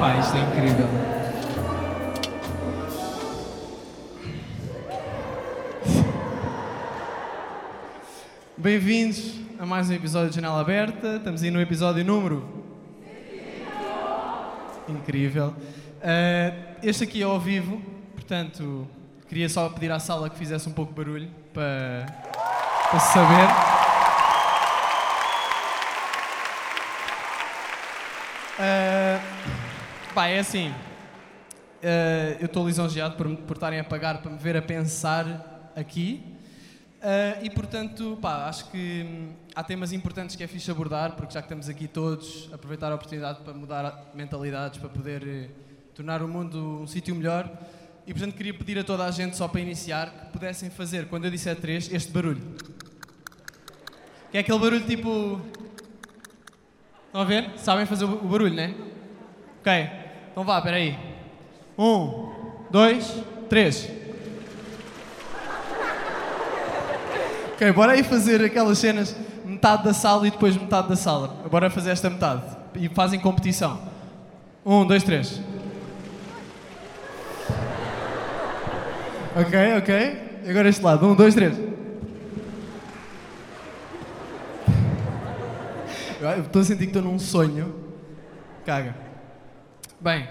Pá, isto é incrível. Bem-vindos a mais um episódio de Janela Aberta. Estamos aí no episódio número. Incrível. Uh, este aqui é ao vivo, portanto, queria só pedir à sala que fizesse um pouco de barulho para, para se saber. Assim. Uh, eu estou lisonjeado por, por estarem a pagar para me ver a pensar aqui. Uh, e portanto, pá, acho que hum, há temas importantes que é fixe abordar, porque já que estamos aqui todos, aproveitar a oportunidade para mudar mentalidades, para poder uh, tornar o mundo um sítio melhor. E portanto, queria pedir a toda a gente, só para iniciar, que pudessem fazer, quando eu disser três, este barulho. Que é aquele barulho tipo. Estão a ver? Sabem fazer o barulho, né? Ok. Então vá, peraí. Um, dois, três. Ok, bora aí fazer aquelas cenas, metade da sala e depois metade da sala. Bora fazer esta metade. E fazem competição. Um, dois, três. Ok, ok. Agora este lado. Um, dois, três. Estou a sentir que estou num sonho. Caga. Bem.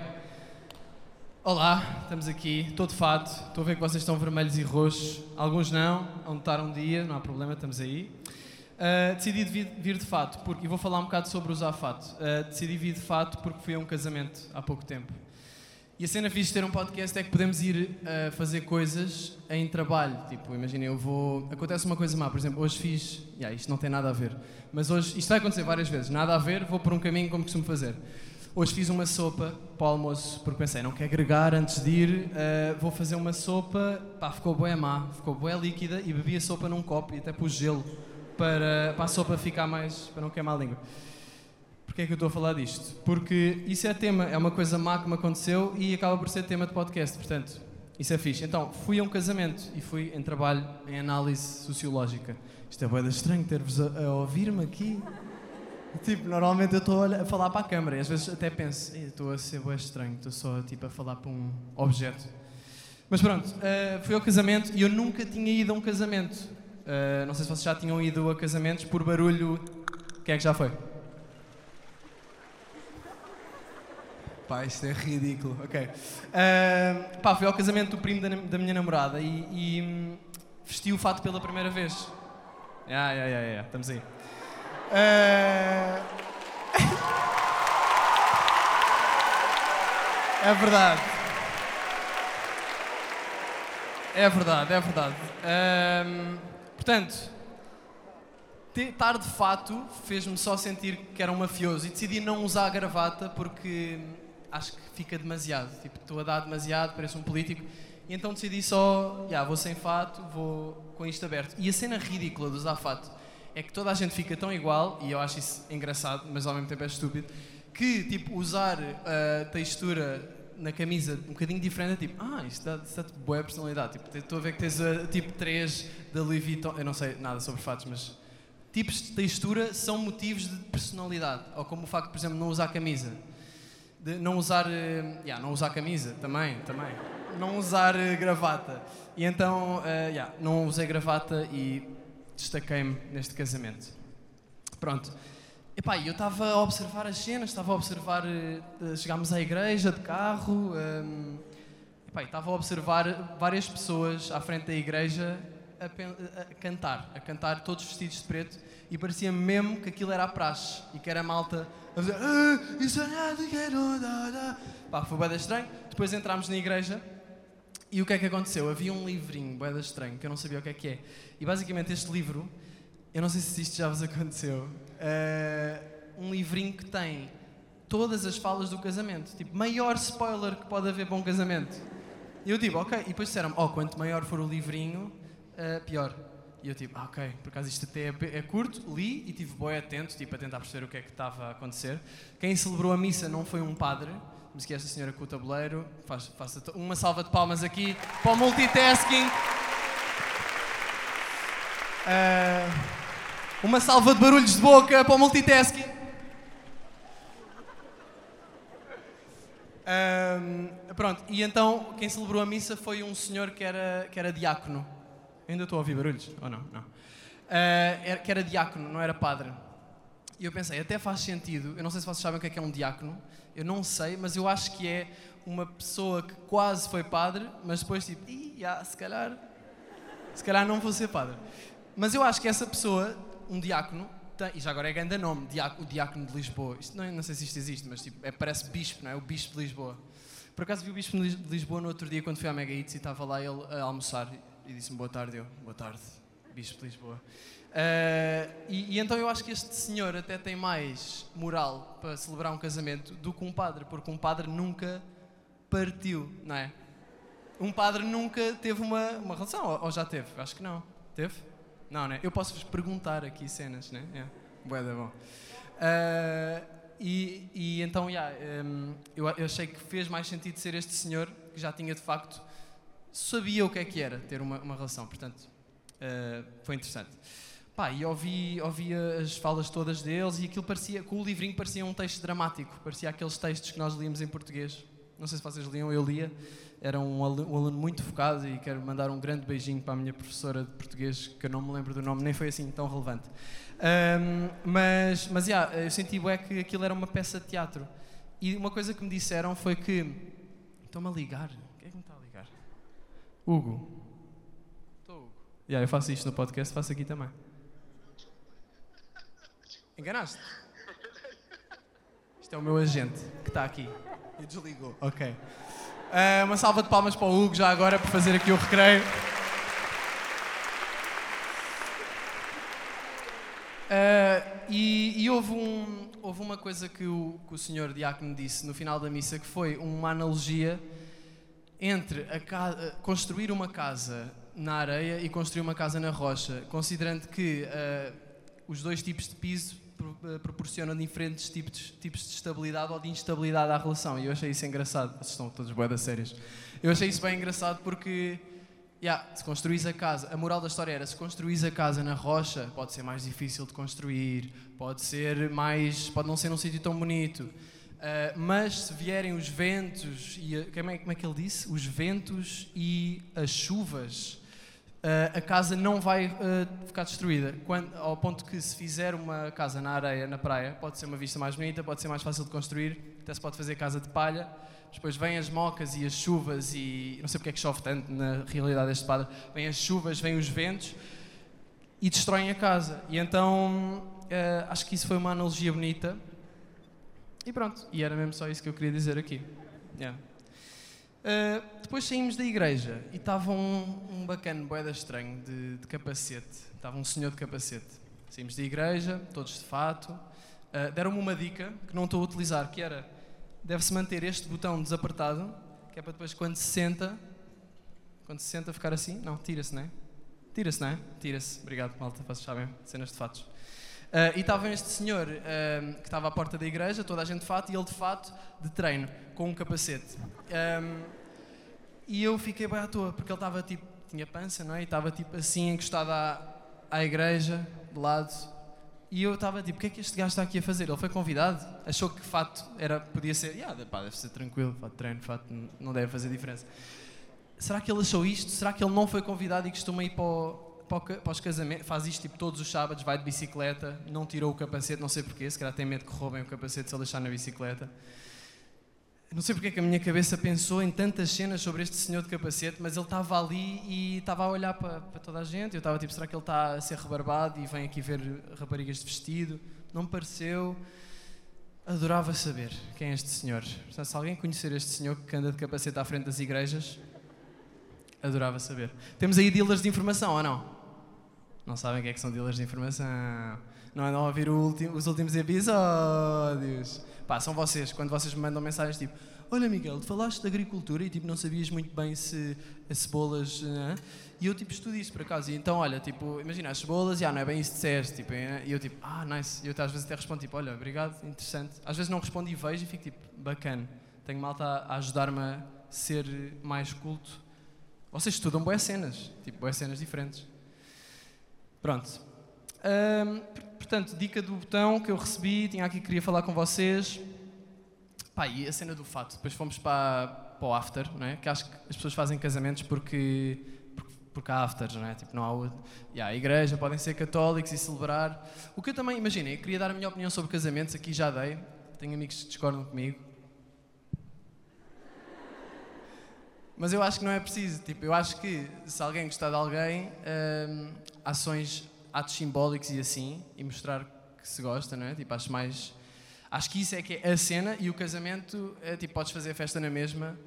Olá, estamos aqui, estou de fato, estou a ver que vocês estão vermelhos e roxos, alguns não, vão estar um dia, não há problema, estamos aí. Uh, decidi vir, vir, de fato, porque, e vou falar um bocado sobre usar fato, uh, decidi vir de fato porque fui a um casamento há pouco tempo. E a cena fixe de ter um podcast é que podemos ir uh, fazer coisas em trabalho, tipo, imaginem, eu vou... Acontece uma coisa má, por exemplo, hoje fiz... Yeah, isto não tem nada a ver, mas hoje, isto vai acontecer várias vezes, nada a ver, vou por um caminho como costumo fazer. Hoje fiz uma sopa para o almoço, porque pensei, não quero agregar antes de ir, uh, vou fazer uma sopa, pá, ficou boa má, ficou boa líquida e bebi a sopa num copo e até pus gelo para, para a sopa ficar mais, para não queimar a língua. Porquê é que eu estou a falar disto? Porque isso é tema, é uma coisa má que me aconteceu e acaba por ser tema de podcast, portanto, isso é fixe. Então, fui a um casamento e fui em trabalho em análise sociológica. Isto é boeda estranho ter-vos a, a ouvir-me aqui. Tipo, normalmente eu estou a falar para a câmara e às vezes até penso, estou a ser bem estranho, estou só tipo, a falar para um objeto. Mas pronto, uh, fui ao casamento e eu nunca tinha ido a um casamento. Uh, não sei se vocês já tinham ido a casamentos por barulho. Quem é que já foi? Pá, isto é ridículo. Ok. Uh, pá, fui ao casamento do primo da, da minha namorada e, e um, vesti o fato pela primeira vez. Ah, yeah, yeah, yeah, estamos aí. É... é verdade. É verdade, é verdade. Um, portanto, estar de fato fez-me só sentir que era um mafioso e decidi não usar a gravata porque acho que fica demasiado. Tipo, estou a dar demasiado, parece um político. E então decidi só, já, vou sem fato, vou com isto aberto. E a cena ridícula de usar fato é que toda a gente fica tão igual, e eu acho isso engraçado, mas ao mesmo tempo é estúpido, que tipo, usar a textura na camisa um bocadinho diferente é tipo, ah, isto dá, te boa personalidade. Tipo, estou a ver que tens a, tipo 3 da Louis Vuitton, eu não sei nada sobre fatos, mas tipos de textura são motivos de personalidade. Ou como o facto, por exemplo, de não usar camisa. De não usar, uh, yeah, não usar camisa, também, também. Não usar uh, gravata. E então, uh, yeah, não usei gravata e destaquei-me neste casamento. Pronto. Epá, eu estava a observar as cenas, estava a observar. Uh, chegámos à igreja de carro. Um, ehm, estava a observar várias pessoas à frente da igreja a, a, cantar, a cantar todos vestidos de preto e parecia mesmo que aquilo era a praxe e que era a malta a dizer ah, é não Pá, foi bem estranho. Depois entramos na igreja e o que é que aconteceu? Havia um livrinho, boeda estranho, que eu não sabia o que é que é. E basicamente este livro, eu não sei se isto já vos aconteceu, uh, um livrinho que tem todas as falas do casamento. Tipo, maior spoiler que pode haver para um casamento. E eu digo, ok. E depois disseram oh, quanto maior for o livrinho, uh, pior. E eu tipo, ah, ok, por acaso isto até é, é curto, li e tive boi atento, tipo, a tentar perceber o que é que estava a acontecer. Quem celebrou a missa não foi um padre, mas que esta senhora com o tabuleiro. Faz, faça uma salva de palmas aqui para o multitasking. Uh, uma salva de barulhos de boca para o multitasking. Ahm, pronto, e então quem celebrou a missa foi um senhor que era, que era diácono. Ainda estou a ouvir barulhos? Ou não? Não. Ah, era- que era diácono, não era padre. E eu pensei, até faz sentido, eu não sei se vocês sabem o que é que é um diácono, eu não sei, mas eu acho que é uma pessoa que quase foi padre, mas depois tipo, Ih, já, se calhar, se calhar não vou ser padre. Mas eu acho que essa pessoa, um diácono, tem, e já agora é grande nome, o diácono de Lisboa. Isto não, não sei se isto existe, mas tipo, é, parece bispo, não é? O bispo de Lisboa. Por acaso vi o bispo de Lisboa no outro dia quando fui à Mega Eats e estava lá ele a almoçar e disse-me boa tarde, eu, boa tarde, bispo de Lisboa. Ah, e, e então eu acho que este senhor até tem mais moral para celebrar um casamento do que um padre, porque um padre nunca partiu, não é? Um padre nunca teve uma, uma relação, ou, ou já teve? Acho que não. Teve? Não, né? Eu posso-vos perguntar aqui cenas, né? É. Bué da bom. Ah, e, e então, yeah, hum, eu, eu achei que fez mais sentido ser este senhor que já tinha de facto, sabia o que é que era ter uma, uma relação, portanto, ah, foi interessante. Pá, e ouvi, ouvi as falas todas deles e aquilo parecia, com o livrinho parecia um texto dramático, parecia aqueles textos que nós líamos em português. Não sei se vocês liam, eu lia. Era um alu- um aluno muito focado e quero mandar um grande beijinho para a minha professora de português, que eu não me lembro do nome, nem foi assim tão relevante. Ahm, mas, mas yeah, eu senti bué que aquilo era uma peça de teatro. E uma coisa que me disseram foi que. Estão-me a ligar? Quem é que me está a ligar? Hugo. Estou, Hugo. Yeah, eu faço isto no podcast, faço aqui também. Enganaste? Isto é o meu agente que está aqui. E desligou. Ok. Ah, uma salva de palmas para o Hugo já agora por fazer aqui o recreio. Ah, e e houve, um- houve uma coisa que o, que o senhor Diácono disse no final da missa que foi uma analogia entre a ca- eh, construir uma casa na areia e construir uma casa na rocha, considerando que ah, os dois tipos de piso eh, proporcionam diferentes tipos, tipos de estabilidade ou de instabilidade à relação. E eu achei isso engraçado. Vocês estão todos boedas sérias. Eu achei isso bem engraçado porque, yeah, se construís a casa, a moral da história era, se construís a casa na rocha, pode ser mais difícil de construir, pode ser mais, pode não ser num sítio tão bonito. Uh, mas se vierem os ventos e a- como é, como é que ele disse? Os ventos e as chuvas, uh, a casa não vai uh, ficar destruída. Quando- ao ponto que se fizer uma casa na areia, na praia, pode ser uma vista mais bonita, pode ser mais fácil de construir, até se pode fazer casa de palha. Depois vêm as mocas e as chuvas e não sei porque é que chove tanto na realidade deste padre. Vêm as chuvas, vêm os ventos e destroem a casa. E então uh, acho que isso foi uma analogia bonita. E pronto, e era mesmo só isso que eu queria dizer aqui. Yeah. Uh, depois saímos da igreja e estava um, um bacana boeda estranho de, de capacete. Estava um senhor de capacete. Saímos da igreja, todos de fato. Uh, Deram-me uma dica que não estou a utilizar, que era deve-se manter este botão desapertado, que é para depois quando se senta, quando se senta ficar assim, não, tira-se, não é? Tira-se, não é? Tira-se. Obrigado, malta, vocês sabem, cenas de fatos. Ah, e estava este senhor ah, que estava à porta da igreja, toda a gente de fato, e ele de fato de treino, com um capacete. Ahm, e eu fiquei bem à toa, porque ele estava tipo, tinha pança, não é? E estava tipo assim, encostado à, à igreja, de lado. E eu estava tipo, o que é que este gajo está aqui a fazer? Ele foi convidado, achou que fato era, podia ser, yeah, pá, deve ser tranquilo, fato de treino, fato n- não deve fazer diferença. Será que ele achou isto? Será que ele não foi convidado e costuma ir para, o, para, o ca- para os casamentos? Faz isto tipo todos os sábados, vai de bicicleta, não tirou o capacete, não sei porquê, se calhar tem medo que roubem o capacete se ele deixar na bicicleta. Não sei porque é que a minha cabeça pensou em tantas cenas sobre este senhor de capacete, mas ele estava ali e estava a olhar para, para toda a gente. Eu estava tipo, será que ele está a ser rebarbado e vem aqui ver raparigas de vestido? Não me pareceu. Adorava saber quem é este senhor. Portanto, se alguém conhecer este senhor que anda de capacete à frente das igrejas, adorava saber. Temos aí dealers de informação ou não? Não sabem o que é que são dealers de informação? Não andam a ouvir os últimos episódios? Pá, são vocês, quando vocês me mandam mensagens tipo Olha Miguel, tu falaste de agricultura e tipo não sabias muito bem se as cebolas... né? E eu tipo estudo isso por acaso. E então, olha, tipo, imagina, as cebolas, já não é bem isso que disseste. Tipo, e eu tipo, ah, nice. E eu às vezes até respondo tipo, olha, obrigado, interessante. Às vezes não respondo e vejo e fico tipo, bacana. Tenho malta a ajudar-me a ser mais culto. Vocês estudam boas cenas, tipo, boas cenas diferentes. Pronto. Portanto, dica do botão que eu recebi, tinha aqui que queria falar com vocês. Pá, e a cena do fato. Depois fomos para, para o after, não é? Que acho que as pessoas fazem casamentos porque, porque, porque há afters, não é? Tipo, não há outro. E há igreja, podem ser católicos e celebrar. O que eu também, imaginem, eu queria dar a minha opinião sobre casamentos, aqui já dei. Tenho amigos que discordam comigo. Mas eu acho que não é preciso. Tipo, eu acho que se alguém gostar de alguém, hum, ações, atos simbólicos e assim, e mostrar que se gosta, não é? Tipo, acho mais. Acho que isso é que é a cena e o casamento é tipo, podes fazer a festa na mesma.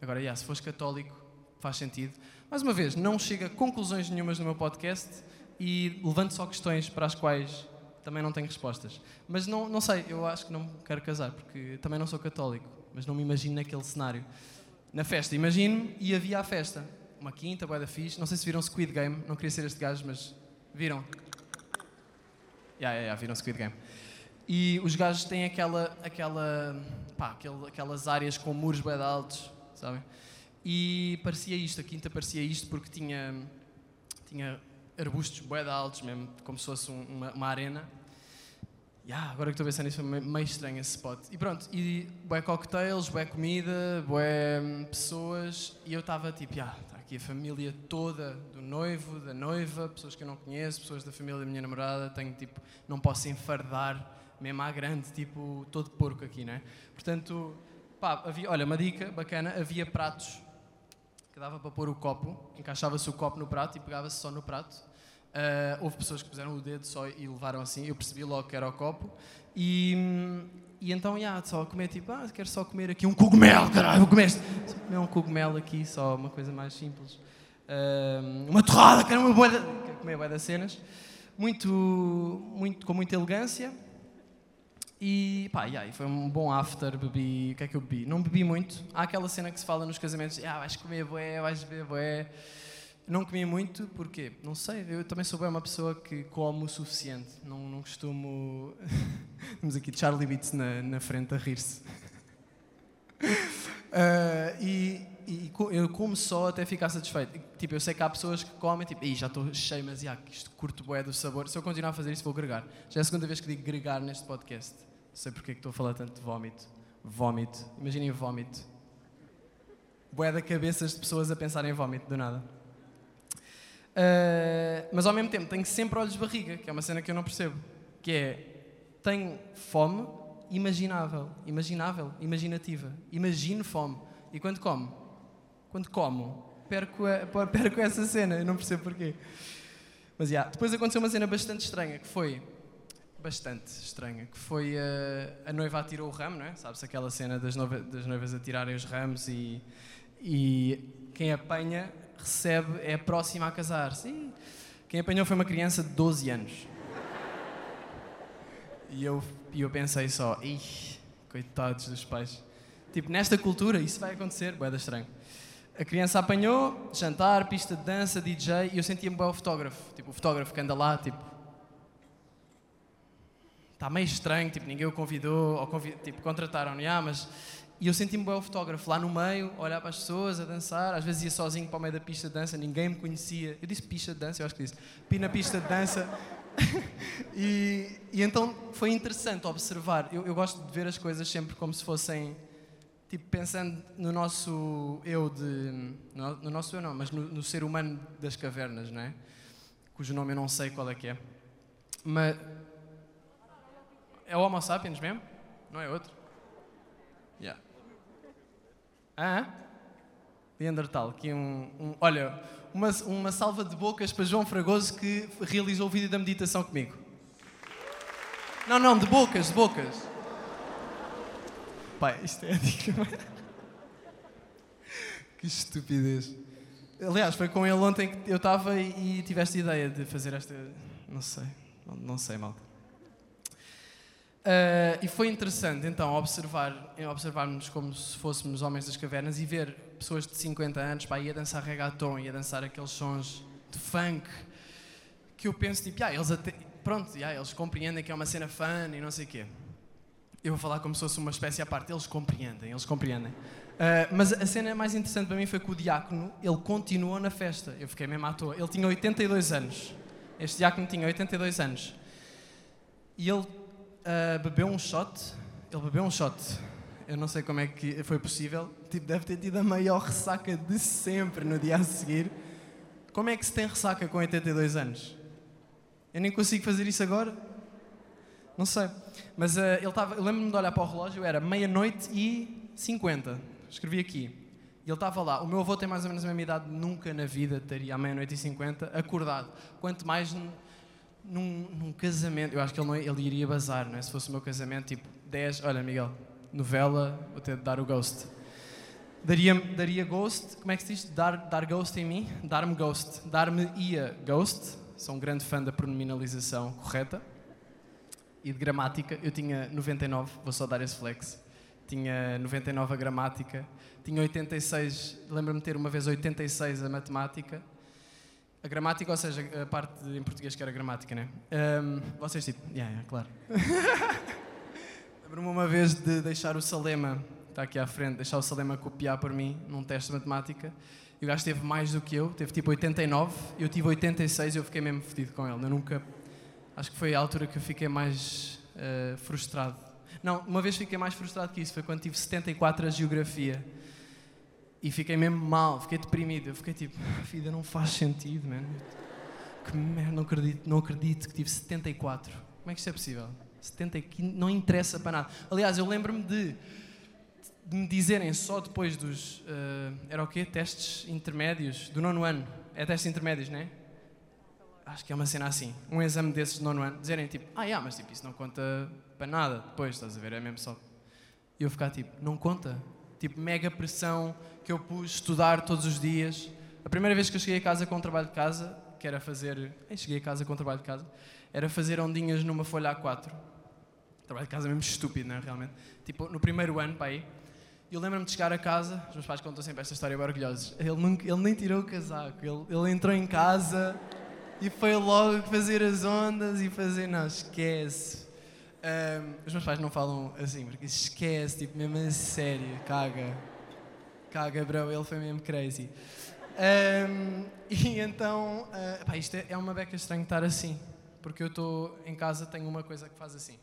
Agora, yeah, se fores católico, faz sentido. Mais uma vez, não chega a conclusões nenhumas no meu podcast e levanto só questões para as quais também não tenho respostas. Mas não, não sei, eu acho que não quero casar, porque também não sou católico, mas não me imagino naquele cenário. Na festa, imagino-me e havia a festa. Uma quinta, boa da fixe. Não sei se viram Squid Game, não queria ser este gajo, mas viram? Já, yeah, yeah, viram Squid Game. E os gajos têm aquela, aquela, pá, aquelas áreas com muros bem altos, sabem? E parecia isto, a quinta parecia isto porque tinha, tinha arbustos bem altos mesmo, como se fosse uma, uma arena Yeah, agora que estou pensando nisso, foi meio estranho esse spot. E pronto, e bué cocktails, bué comida, bué hum, pessoas, e eu estava tipo, yeah, está aqui a família toda do noivo, da noiva, pessoas que eu não conheço, pessoas da família da minha namorada, tenho tipo, não posso enfardar mesmo à grande, tipo, todo porco aqui, não é? Portanto, pá, havia, olha, uma dica bacana, havia pratos que dava para pôr o copo, encaixava-se o copo no prato e pegava-se só no prato Uh, houve pessoas que puseram o dedo só e levaram assim, eu percebi logo que era o copo. E, e então, yeah, só comer tipo, ah, quero só comer aqui um cogumelo, caralho, vou comer Só comer um cogumelo aqui, só uma coisa mais simples. Uh, uma torrada, quero uma boa. Quero comer boa das cenas. Muito, muito, com muita elegância. E pá, yeah, foi um bom after, bebi. O que é que eu bebi? Não bebi muito. Há aquela cena que se fala nos casamentos: ah, vais comer boé, vais beber boé. Não comi muito, porque Não sei, eu também sou bem uma pessoa que come o suficiente. Não, não costumo. Temos aqui Charlie Beats na, na frente a rir-se. Uh, e, e, eu como só até ficar satisfeito. Tipo, eu sei que há pessoas que comem, tipo, já estou cheio, mas já, isto curto bué do sabor. Se eu continuar a fazer isso, vou gregar. Já é a segunda vez que digo gregar neste podcast. Não sei porque é que estou a falar tanto de vómito. Vómito. Imaginem vómito. Bué da cabeças de pessoas a pensar em vómito, do nada. Uh, mas ao mesmo tempo tenho sempre olhos de barriga, que é uma cena que eu não percebo. Que é, tenho fome imaginável, imaginável, imaginativa. Imagino fome. E quando como? Quando como, perco, a, perco essa cena, eu não percebo porquê. Mas, yeah, depois aconteceu uma cena bastante estranha, que foi... Bastante estranha, que foi uh, a noiva atirou o ramo, não é? Sabes aquela cena das, noiva, das noivas atirarem os ramos e, e quem apanha recebe, é próxima a casar. Sim. Quem apanhou foi uma criança de 12 anos. E eu, eu pensei só, ih, coitados dos pais. Tipo, nesta cultura isso vai acontecer, boeda estranho. A criança apanhou, jantar, pista de dança, DJ, e eu sentia-me bem o fotógrafo. Tipo, o fotógrafo que anda lá, tipo... Está meio estranho, tipo, ninguém o convidou, ou convid... tipo, contrataram-no, ah, mas e eu senti-me bem o fotógrafo lá no meio, olhar para as pessoas, a dançar. Às vezes ia sozinho para o meio da pista de dança, ninguém me conhecia. Eu disse pista de dança, eu acho que disse. Pi na pista de dança. e, e, então foi interessante observar. Eu, eu, gosto de ver as coisas sempre como se fossem. Tipo, pensando no nosso eu de. No, no nosso eu não, mas no, no, ser humano das cavernas, não é? Cujo nome eu não sei qual é que é. Mas. É o Homo sapiens mesmo? Não é outro? Yeah. Ah? Neandertal, aqui um, um, olha, uma, uma salva de bocas para João Fragoso que realizou o vídeo da meditação comigo. Não, não, de bocas, de bocas. Pai, isto é que estupidez. Aliás, foi com ele ontem que eu estava e, e tiveste ideia de fazer esta. Não sei, não, não sei, malta. Uh, e foi interessante então observar, observarmos como se fôssemos homens das cavernas e ver pessoas de 50 anos pá, a dançar reggaeton e a dançar aqueles sons de funk que eu penso tipo, ah, eles até, pronto, ah, eles compreendem que é uma cena fã e não sei o quê. Eu vou falar como se fosse uma espécie à parte, eles compreendem, eles compreendem. Uh, mas a cena mais interessante para mim foi que o diácono, ele continuou na festa. Eu fiquei mesmo à toa. Ele tinha 82 anos. Este diácono tinha 82 anos. E ele uh, bebeu um shot. Ele bebeu um shot. Eu não sei como é que foi possível. Tipo, deve ter tido a maior ressaca de sempre no dia a seguir. Como é que se tem ressaca com 82 anos? Eu nem consigo fazer isso agora. Não sei. Mas uh, ele estava. Lembro-me de olhar para o relógio, era meia-noite e 50. Escrevi aqui. E ele estava lá. O meu avô tem mais ou menos a mesma idade, nunca na vida estaria à meia-noite e 50 acordado. Quanto mais num, num, casamento. Eu acho que ele, não, ele iria bazar, não é? Se fosse o meu casamento, tipo 10. Olha, Miguel, novela, vou ter de dar o ghost. Daria, daria ghost, como é que se diz? Dar, dar ghost em mim? Dar-me ghost. Dar-me-ia ghost. Sou um grande fã da pronominalização correta e de gramática. Eu tinha 99, vou só dar esse flex. Tinha 99 a gramática, tinha 86, lembro-me de ter uma vez 86 a matemática. A gramática, ou seja, a parte em português que era gramática, né? Um, vocês tipo, yeah, yeah, claro. lembro-me uma vez de deixar o Salema, está aqui à frente, deixar o Salema copiar por mim num teste de matemática. E o gajo teve mais do que eu, teve tipo 89, eu tive 86 e eu fiquei mesmo fedido com ele. Eu nunca Acho que foi a altura que eu fiquei mais uh, frustrado. Não, uma vez fiquei mais frustrado que isso, foi quando tive 74 a geografia. E fiquei mesmo mal, fiquei deprimido. Eu fiquei tipo, vida não faz sentido, mano. Que merda, não acredito, não acredito que tive 74. Como é que isto é possível? 70, não interessa para nada. Aliás, eu lembro-me de, de, me dizerem só depois dos. Uh, era o quê? Testes intermédios do nono ano. É testes intermédios, não é? acho que é uma cena assim, um exame desses de nono ano, dizerem tipo, ah, yeah, mas tipo, isso não conta para nada depois, estás a ver, é mesmo só. E eu ficar tipo, não conta? Tipo, mega pressão que eu pus estudar todos os dias. A primeira vez que eu cheguei a casa com um trabalho de casa, que era fazer. Cheguei a casa com um trabalho de casa, era fazer ondinhas numa folha A4. Trabalho de casa mesmo estúpido, não é? Realmente. Tipo, no primeiro ano, para aí. Eu lembro-me de chegar a casa, os meus pais contam sempre esta história orgulhosos. Ele, nunca, ele nem tirou o casaco, ele, ele entrou em casa e foi logo fazer as ondas e fazer. Não, esquece. Um, os meus pais não falam assim, porque esquece, tipo, mesmo a sério, caga. Caga, bro, ele foi mesmo crazy. Um, e então, uh, pá, isto é, é uma beca estranho estar assim, porque eu estou em casa, tenho uma coisa que faz assim.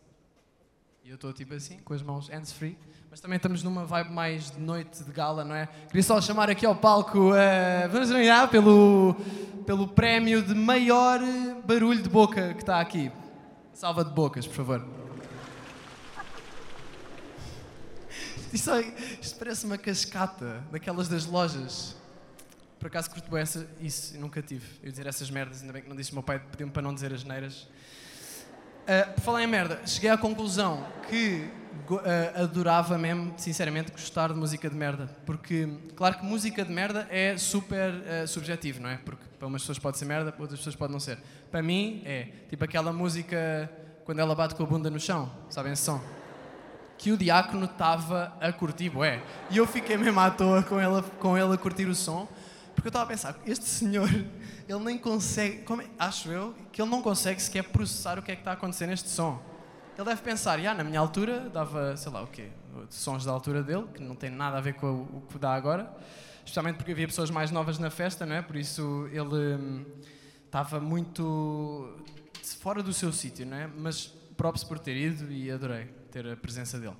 E eu estou tipo assim, com as mãos hands free, mas também estamos numa vibe mais de noite de gala, não é? Queria só chamar aqui ao palco, uh, vamos olhar pelo, pelo prémio de maior barulho de boca que está aqui. Salva de bocas, por favor. Isto, parece uma cascata daquelas das lojas. Por acaso curto essa, isso, nunca tive. Eu dizer essas merdas, ainda bem que não disse o meu pai, pediu-me para não dizer as neiras. Uh, por falar em merda, cheguei à conclusão que uh, adorava mesmo, sinceramente, gostar de música de merda. Porque, claro que música de merda é super uh, subjetivo, não é? Porque para umas pessoas pode ser merda, para outras pessoas pode não ser. Para mim, é tipo aquela música quando ela bate com a bunda no chão, sabem esse som? Que o diácono estava a curtir, é. E eu fiquei mesmo à toa com, ela, com ele a curtir o som, porque eu estava a pensar, este senhor ele nem consegue, é, acho eu, que ele não consegue sequer processar o que é que está a acontecer neste som. Ele deve pensar, ah, na minha altura dava, sei lá o quê, sons da altura dele, que não tem nada a ver com o, que dá agora, especialmente porque havia pessoas mais novas na festa, não é? Por isso ele hum, estava muito fora do seu sítio, não é? Mas props por ter ido e adorei ter a presença dele.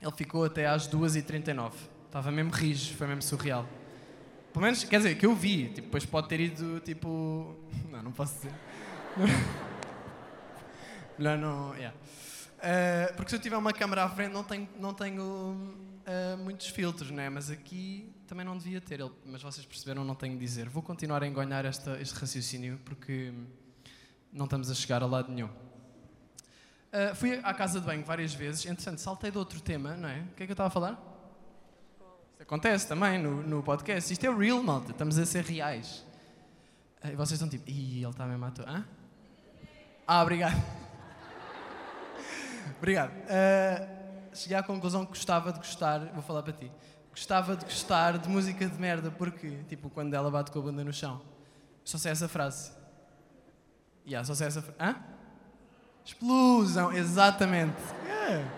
Ele ficou até às 2h39. Estava mesmo rijo, foi mesmo surreal. Pelo menos, quer dizer, que eu vi. Tipo, depois pode ter ido, tipo... Não, não posso dizer. Melhor não... Yeah. Uh, porque se eu tiver uma câmera à frente não tenho, não tenho uh, muitos filtros, né? mas aqui também não devia ter. Ele, mas vocês perceberam, não tenho de dizer. Vou continuar a enganhar esta, este raciocínio porque não estamos a chegar a lado nenhum. Uh, fui à casa de banho várias vezes, entretanto saltei de outro tema, não é? O que é que eu estava a falar? Acontece também no, no podcast. Isto é real, malta. Estamos a ser reais. E vocês estão tipo, ih, ele está mesmo à toa. Ah, obrigado. obrigado. Uh, cheguei à conclusão que gostava de gostar, vou falar para ti. Gostava de gostar de música de merda, porque, tipo, quando ela bate com a bunda no chão. Só sei essa frase. Yeah, só sei essa frase. Hã? Explosão, exatamente. Yeah.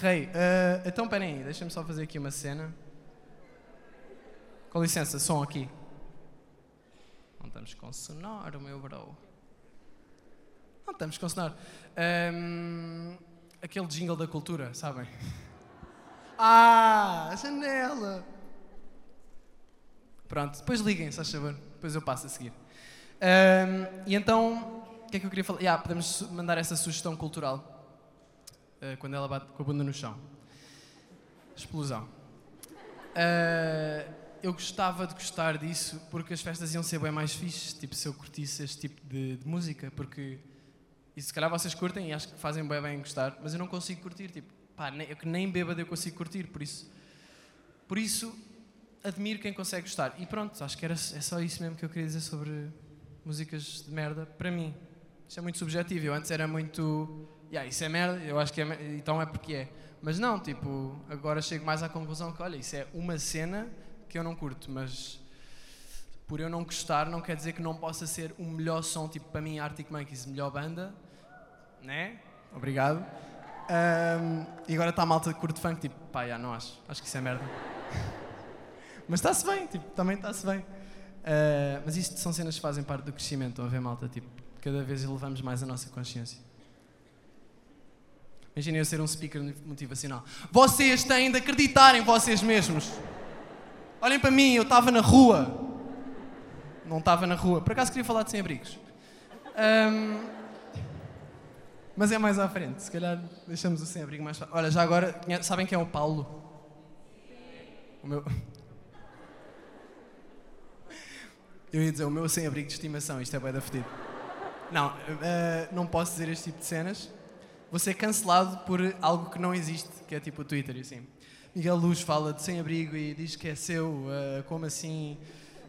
Rei. Uh, então, peraí, deixa-me só fazer aqui uma cena. Com licença, som aqui. Não estamos com sonoro, meu bro. Não estamos com sonoro. Um, aquele jingle da cultura, sabem? Ah, a janela! Pronto, depois liguem, se faz favor. Depois eu passo a seguir. Um, e então, que é que eu queria falar? Yeah, podemos mandar essa sugestão cultural uh, quando ela bate com a bunda no chão. Explosão. Uh, eu gostava de gostar disso porque as festas iam ser bem mais fixes, tipo, se eu curtisse este tipo de, de música, porque e se calhar vocês curtem e acho que fazem bem bem gostar, mas eu não consigo curtir, tipo, pá, nem, eu que nem bêbado eu consigo curtir, por isso, por isso admiro quem consegue gostar. E pronto, acho que era, é só isso mesmo que eu queria dizer sobre músicas de merda, para mim. Isto é muito subjetivo, eu antes era muito, yeah, isso é merda, eu acho que é, então é porque é. Mas não, tipo, agora chego mais à conclusão que, olha, isso é uma cena que eu não curto, mas por eu não gostar não quer dizer que não possa ser o melhor som, tipo, para mim Arctic Monkeys, melhor banda, né? Obrigado. Um, e agora está a malta de curto funk, tipo, pá, já, não acho, acho que isso é merda. mas está-se bem, tipo, também está-se bem. Uh, mas isto são cenas que fazem parte do crescimento, estão a ver, malta, tipo, cada vez elevamos mais a nossa consciência. Imaginem eu ser um speaker motivacional. Vocês têm de acreditar em vocês mesmos. Olhem para mim, eu estava na rua. Não estava na rua. Por acaso queria falar de sem-abrigos. Um, mas é mais à frente. Se calhar deixamos o sem-abrigo mais fácil. Olha, já agora, sabem quem é o Paulo? O meu. Eu ia dizer o meu sem-abrigo de estimação. Isto é bem da fedido. Não, uh, não posso dizer este tipo de cenas. Vou ser cancelado por algo que não existe, que é tipo o Twitter e assim. Miguel Luz fala de sem-abrigo e diz que é seu, uh, como assim?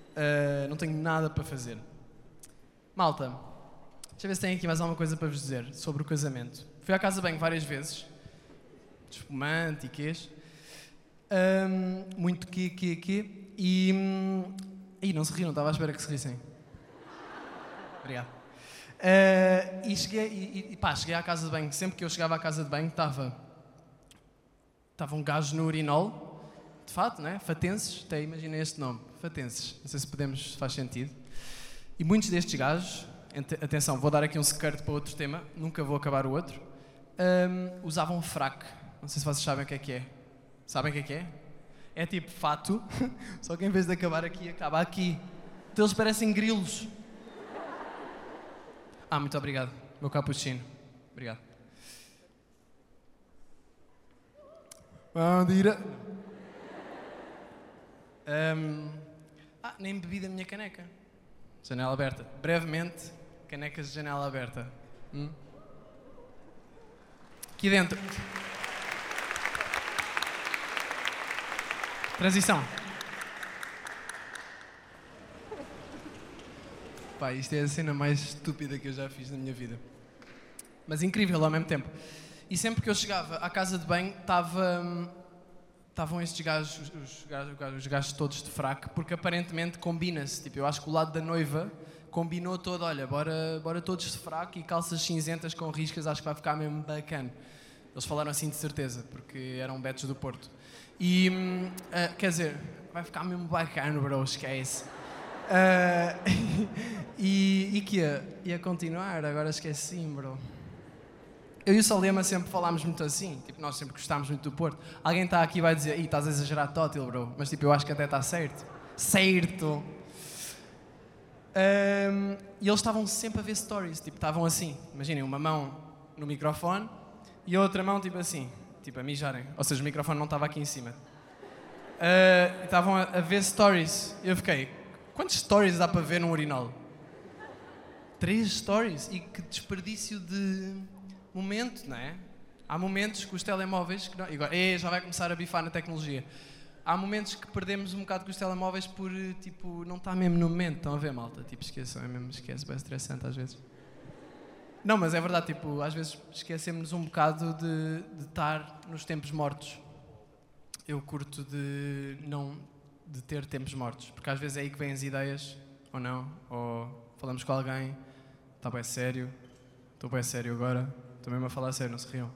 Uh, não tenho nada para fazer. Malta, deixa eu ver se tem aqui mais alguma coisa para vos dizer sobre o casamento. Fui à casa bem várias vezes, espumante e quês. Um, muito que, que, que. E. Ih, não se riram, estava à espera que se rissem. Obrigado. Uh, e cheguei, e, e, pá, cheguei à casa de banho. Sempre que eu chegava à casa de banho, estava Estava um gajo no urinol, de fato, né? Fatenses, até imaginei este nome, Fatenses. Não sei se podemos, faz sentido. E muitos destes gajos, atenção, vou dar aqui um secreto para outro tema, nunca vou acabar o outro, um, usavam fraco. Não sei se vocês sabem o que é que é. Sabem o que é que é? É tipo fato, só que em vez de acabar aqui, acaba aqui. Então eles parecem grilos. Ah, muito obrigado, meu cappuccino. Obrigado. Bandira. Um, ah, nem bebi da minha caneca. Janela aberta. Brevemente, canecas de janela aberta. Hum? Aqui dentro. Transição. Pá, isto é a cena mais estúpida que eu já fiz na minha vida. Mas incrível ao mesmo tempo. E sempre que eu chegava à casa de banho, estava, estavam estes gajos, os, gajos, os gajos todos de fraco, porque aparentemente combina-se. Tipo, eu acho que o lado da noiva combinou todo, olha, bora, bora todos de fraco e calças cinzentas com riscas, acho que vai ficar mesmo bacana. Eles falaram assim de certeza, porque eram betos do Porto. E, uh, quer dizer, vai ficar mesmo bacana, bro, esquece. Uh, e, e que ia, ia continuar, agora esqueci, bro. Eu e o Salema sempre falámos muito assim, tipo, nós sempre gostámos muito do Porto. Alguém está aqui e vai dizer, Ih, estás a exagerar tótil, bro, mas tipo, eu acho que até está certo. Certo! Um, e eles estavam sempre a ver stories, tipo, estavam assim, imaginem, uma mão no microfone e a outra mão, tipo assim, tipo, a mijarem. Ou seja, o microfone não estava aqui em cima. Uh, estavam a, a, ver stories. Eu fiquei, quantas stories dá para ver num urinol? Três stories? E que desperdício de momento, não é? Há momentos que os telemóveis. Que não, agora, já vai começar a bifar na tecnologia. Há momentos que perdemos um bocado com os telemóveis por, tipo, não está mesmo no momento. Estão a ver, malta? Tipo, esqueçam, é mesmo, esquece, bem estressante às vezes. Não, mas é verdade, tipo, às vezes esquecemos um bocado de, de estar nos tempos mortos. Eu curto de não de ter tempos mortos, porque às vezes é aí que vêm as ideias, ou não, ou falamos com alguém, está bem sério, estou bem sério agora, Estou mesmo a falar sério, não se riam.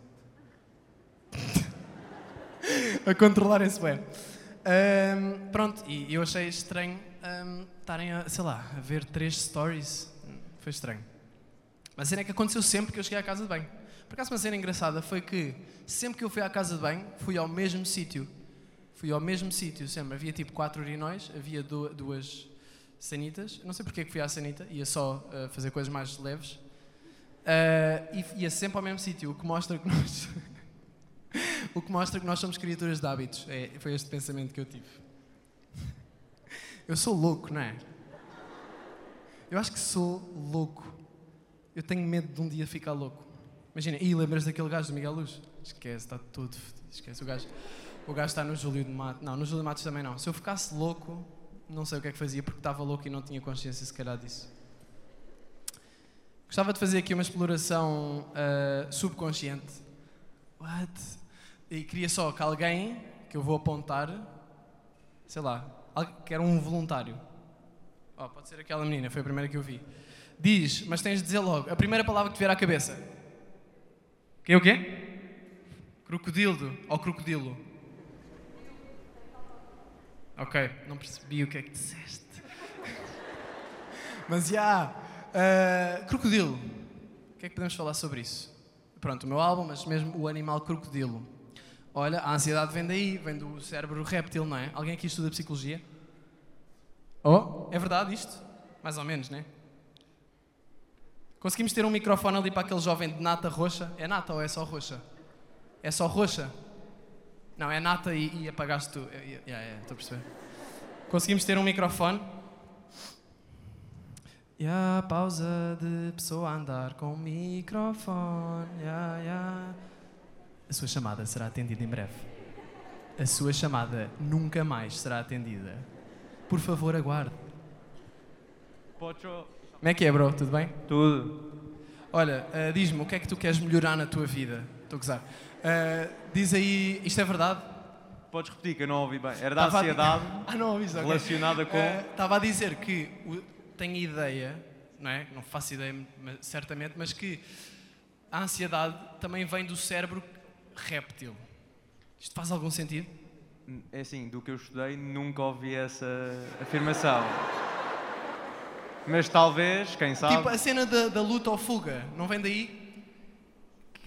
a controlarem-se bem. Um, pronto, e eu achei estranho um, estarem a, sei lá, a ver três stories. Foi estranho. Mas a cena é que aconteceu sempre que eu cheguei à casa de banho. Por acaso, uma cena engraçada foi que sempre que eu fui à casa de banho, fui ao mesmo sítio. Fui ao mesmo sítio, sempre. Havia tipo quatro urinóis, havia du- duas sanitas. Não sei porque é que fui à sanita, ia só uh, fazer coisas mais leves. Uh, e ia sempre ao mesmo sítio, o que mostra que nós. o que mostra que nós somos criaturas de hábitos. É, foi este pensamento que eu tive. Eu sou louco, não é? Eu acho que sou louco. Eu tenho medo de um dia ficar louco. Imagina, e lembras daquele gajo do Miguel Luz? Esquece, está fodido. Esquece, o gajo. O gajo está no Júlio de Matos. Não, no Júlio de Matos também não. Se eu ficasse louco, não sei o que é que fazia, porque estava louco e não tinha consciência se calhar disso. Gostava de fazer aqui uma exploração ah, subconsciente. What? E queria só que alguém, que eu vou apontar, sei lá, que era um voluntário. Oh, pode ser aquela menina, foi a primeira que eu vi. Diz, mas tens de dizer logo, a primeira palavra que te vier à cabeça. Que é o quê? Crocodilo ou crocodilo? Ok, não percebi o que é que disseste. Mas já, ah, crocodilo. O que é que podemos falar sobre isso? Pronto, o meu álbum, mas mesmo o animal crocodilo. Olha, a ansiedade vem daí, vem do cérebro réptil, não é? Alguém aqui estuda psicologia? Oh, é verdade isto? Mais ou menos, né? Conseguimos ter um microfone ali para aquele jovem de nata roxa? É nata ou é só roxa? É só roxa? Não, é nata e, e apagaste tu. É, é, é, estou a perceber. Conseguimos ter um microfone? E a pausa de pessoa a andar com o microfone. Ya, ya. A sua chamada será atendida em breve. A sua chamada nunca mais será atendida. Por favor, aguarde. Pocho. Como é que é, bro? Tudo bem? Tudo. Olha, ah, diz-me, o que é que tu queres melhorar na tua vida? Estou a gozar. Ah, diz aí, isto é verdade? Podes repetir que eu não ouvi bem. Era da Tava a- ansiedade Ah, não, ouvi isso, ok. relacionada com. Estava a dizer que o- tenho ideia, não é? Não faço ideia mas- certamente, mas que a ansiedade também vem do cérebro réptil. Isto faz algum sentido? É assim, do que eu estudei, nunca ouvi essa afirmação. Mas talvez, quem sabe, Tipo a cena da, da luta ou fuga, não vem daí?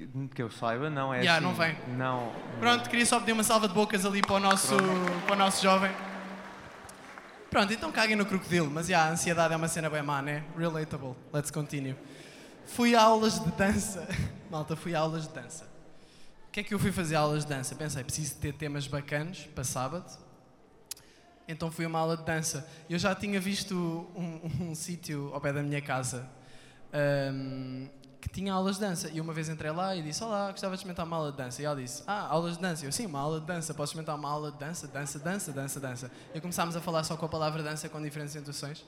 Que, que eu saiba, não é Ya, assim. não vem. Não. Pronto, queria só pedir uma salva de bocas ali para o nosso, para o nosso jovem. Pronto, então caguem no crocodilo, mas já, a ansiedade é uma cena bem má, né? Relatable. Let's continue. Fui a aulas de dança. Malta, fui a aulas de dança. O que é que eu fui fazer aulas de dança? Pensei, preciso ter temas bacanos para sábado. Então fui a uma aula de dança. Eu já tinha visto um, um sítio ao pé da minha casa ahm, que tinha aulas de dança. E uma vez entrei lá e disse: Olá, gostava de experimentar uma aula de dança. E ela disse: Ah, aulas de dança. Eu, sim, uma aula de dança. Posso experimentar uma aula de dança? Dança, dança, dança, dança. E começámos a falar só com a palavra dança com diferentes intuações.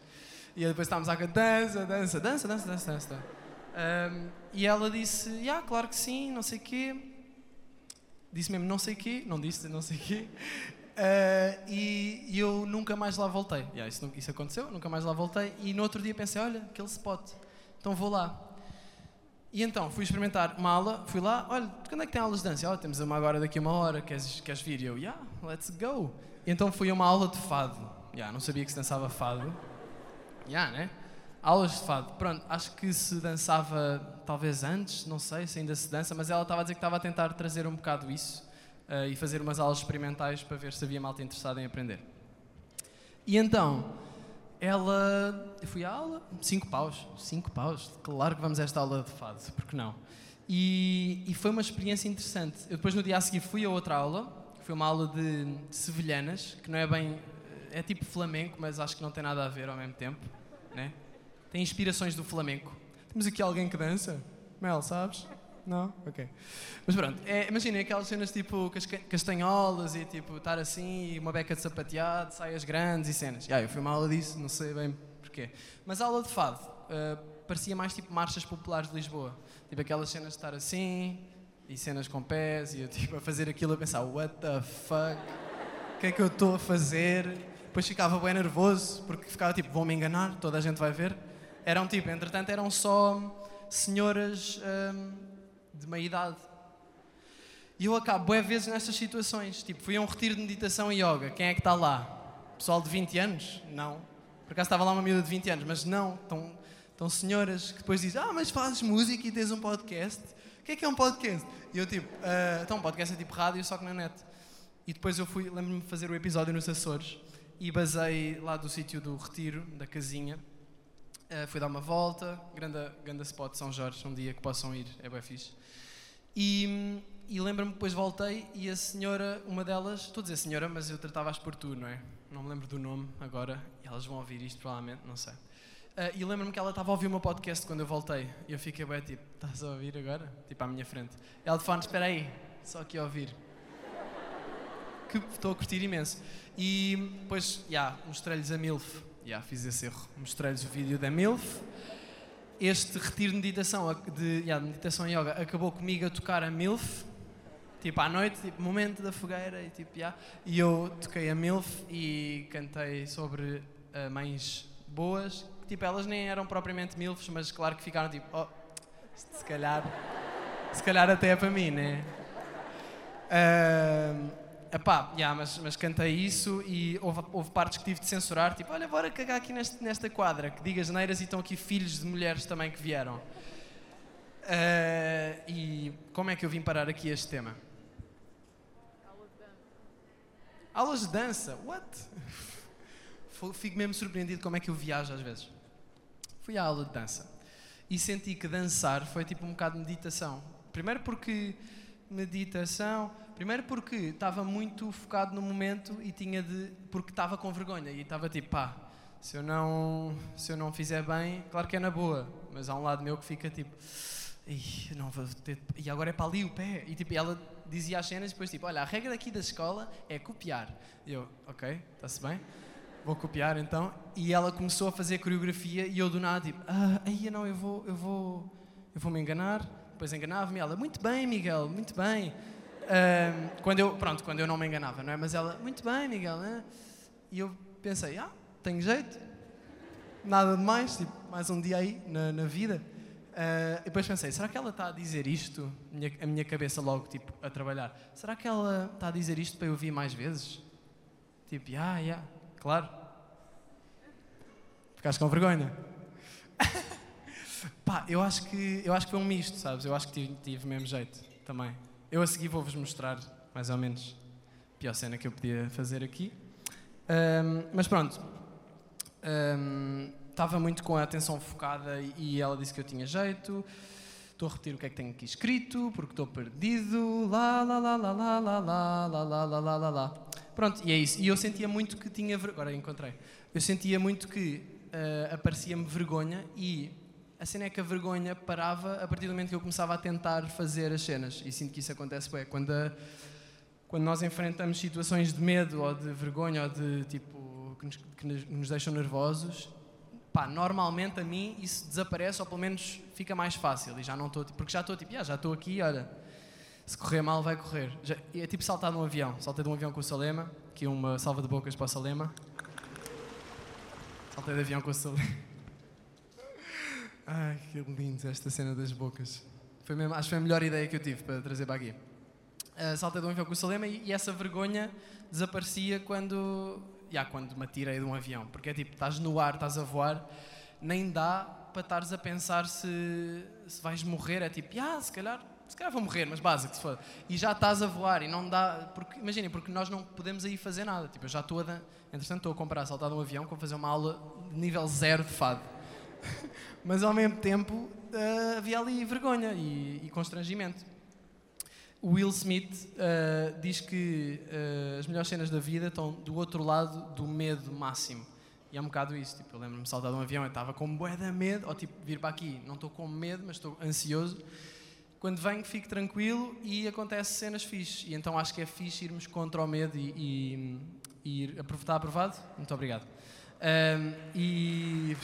E depois estávamos a Dança, dança, dança, dança, dança, dança. Ahm, e ela disse: Yeah, claro que sim, não sei o quê. Disse mesmo não sei o quê, não disse não sei o quê. Ah, e, e eu nunca mais lá voltei. Yeah, isso, isso aconteceu, nunca mais lá voltei. E no outro dia pensei: olha, aquele spot, então vou lá. E então fui experimentar uma aula, fui lá, olha, quando é que tem aulas de dança? Olha, temos uma agora daqui a uma hora, queres, queres vir? E eu, yeah, let's go. E então fui a uma aula de fado. Yeah, não sabia que se dançava fado. Yeah, né? Aulas de fado. Pronto, acho que se dançava talvez antes, não sei se ainda se dança, mas ela estava a dizer que estava a tentar trazer um bocado isso eh, e fazer umas aulas experimentais para ver se havia malta interessada em aprender. E então, ela. Eu fui à aula, cinco paus, cinco paus, claro que vamos a esta aula de fado, porque não? E, e foi uma experiência interessante. Eu depois no dia a seguir fui a outra aula, que foi uma aula de, de sevilhanas, que não é bem. é tipo flamenco, mas acho que não tem nada a ver ao mesmo tempo, né? Tem inspirações do flamenco. Temos aqui alguém que dança? Mel, sabes? Não? Ok. Mas pronto, é, imaginem aquelas cenas tipo castanholas e tipo estar assim uma beca de sapateado, saias grandes e cenas. Yeah, eu fui uma aula disso, não sei bem porquê. Mas a aula de fado ah, parecia mais tipo marchas populares de Lisboa. Tipo aquelas cenas de estar assim e cenas com pés e eu tipo a fazer aquilo a pensar, what the fuck? O que é que eu estou a fazer? Depois ficava bem nervoso porque ficava tipo, vão me enganar, toda a gente vai ver. Eram tipo, entretanto, eram só senhoras hum, de meia idade. E eu acabo, bué vezes nestas situações. Tipo, fui a um retiro de meditação e yoga. Quem é que está lá? Pessoal de 20 anos? Não. Por acaso estava lá uma miúda de 20 anos, mas não. Estão, estão senhoras que depois dizem: Ah, mas fazes música e tens um podcast. o que é que é um podcast? E eu tipo, "Ah, então um podcast é tipo rádio, só que na net. E depois eu fui, lembro-me de fazer o episódio nos Açores e basei lá do sítio do retiro, da casinha. Ah, fui dar uma volta, grande, grande spot São Jorge, um dia que possam ir, é bem fixe. E, e lembro-me depois voltei e a senhora, uma delas, estou a dizer senhora, mas eu tratava-as por tu, não é? Não me lembro do nome agora, e elas vão ouvir isto provavelmente, não sei. Ah, e lembro-me que ela estava a ouvir o meu podcast quando eu voltei. E eu fiquei bem tipo, estás a ouvir agora? Tipo à minha frente. Ela de fone, espera aí, só aqui a ouvir. Que estou a curtir imenso. E depois, já, yeah, mostrei-lhes a MILF. Já, fiz esse erro. Mostrei-lhes o vídeo da MILF. Este retiro de meditação, de yeah, meditação e yoga, acabou comigo a tocar a MILF. Tipo, à noite, tipo, momento da fogueira e tipo, yeah. E eu toquei a MILF e cantei sobre uh, mães boas. Tipo, elas nem eram propriamente MILFs, mas claro que ficaram tipo, oh, se calhar, se calhar até é para mim, né? Uh, epá, yeah, mas, mas cantei isso e houve, houve partes que tive de censurar, tipo, olha, bora cagar aqui neste, nesta quadra, que diga neiras e estão aqui filhos de mulheres também que vieram. Uh, e como é que eu vim parar aqui este tema? Aulas de dança. What? Fico mesmo surpreendido como é que eu viajo às vezes. Fui à aula de dança e senti que dançar foi tipo um bocado de meditação. Primeiro porque meditação, primeiro porque estava muito focado no momento e tinha de porque estava com vergonha e estava tipo, pá, se eu não, se eu não fizer bem, claro que é na boa, mas há um lado meu que fica tipo, não vou ter, e agora é para ali o pé. E tipo, ela dizia as cenas e depois tipo, olha, a regra aqui da escola é copiar. E eu, ok, está-se bem vou copiar então. E ela começou a fazer coreografia e eu do nada, tipo, ah, aí não, eu vou, eu vou, eu vou me enganar. Depois enganava-me ela, muito bem, Miguel, muito bem. Quando eu, pronto, quando eu não me enganava, não é? Mas ela, muito bem, Miguel, né? E eu pensei, ah, tenho jeito. Nada de mais, tipo, mais um dia aí na, na vida. Uh, e depois pensei, será que ela está a dizer isto? Minha, a minha cabeça logo, tipo, a trabalhar. Será que ela está a dizer isto para eu ouvir mais vezes? Tipo, ah, yeah, yeah. Claro. Ficaste com vergonha? Pá, eu acho, que, eu acho que foi um misto, sabes? Eu acho que tive, tive mesmo jeito também. Eu a seguir vou-vos mostrar, mais ou menos, a pior cena que eu podia fazer aqui. Um, mas pronto. Estava um, muito com a atenção focada e ela disse que eu tinha jeito. Estou a repetir o que é que tenho aqui escrito, porque estou perdido. Lá, lá, lá, lá, lá, lá, lá, lá, lá, lá, lá, lá, lá. Pronto, e é isso. E eu sentia muito que tinha. Agora encontrei. Eu sentia muito que uh, aparecia-me vergonha e a cena é que a vergonha parava a partir do momento que eu começava a tentar fazer as cenas. E sinto que isso acontece bem. Quando, a, quando nós enfrentamos situações de medo ou de vergonha ou de tipo. que nos, que nos deixam nervosos, pá, normalmente a mim isso desaparece ou pelo menos fica mais fácil. E já não estou. Porque já estou tipo, ah, já estou aqui, olha se correr mal, vai correr. Já, é tipo saltar de um avião. Saltei de um avião com o Salema, aqui uma salva de bocas para o Salema. Saltei de avião com o Salema. Ai, que lindo esta cena das bocas. Foi mesmo, acho que foi a melhor ideia que eu tive para trazer para aqui. Uh, saltei de um avião com o Salema e, e essa vergonha desaparecia quando, yeah, quando me atirei de um avião. Porque é tipo, estás no ar, estás a voar, nem dá para estares a pensar se, se vais morrer. É tipo, ah, se calhar se calhar vou morrer, mas básico, se for. E já estás a voar e não dá. Porque, imaginem, porque nós não podemos aí fazer nada. Tipo, eu já estou a. Entretanto, estou a comparar saltar de um avião com fazer uma aula de nível zero de fado. mas ao mesmo tempo uh, havia ali vergonha e, e constrangimento. O Will Smith uh, diz que uh, as melhores cenas da vida estão do outro lado do medo máximo. E é um bocado isso. Tipo, eu lembro-me de saltar de um avião, eu estava com bué de medo, ou tipo, vir para aqui, não estou com medo, mas estou ansioso quando venho fico tranquilo e acontece cenas fixe. E então acho que é fixe irmos contra o medo e, e, e ir. Está aprovado? Muito obrigado. Um, e.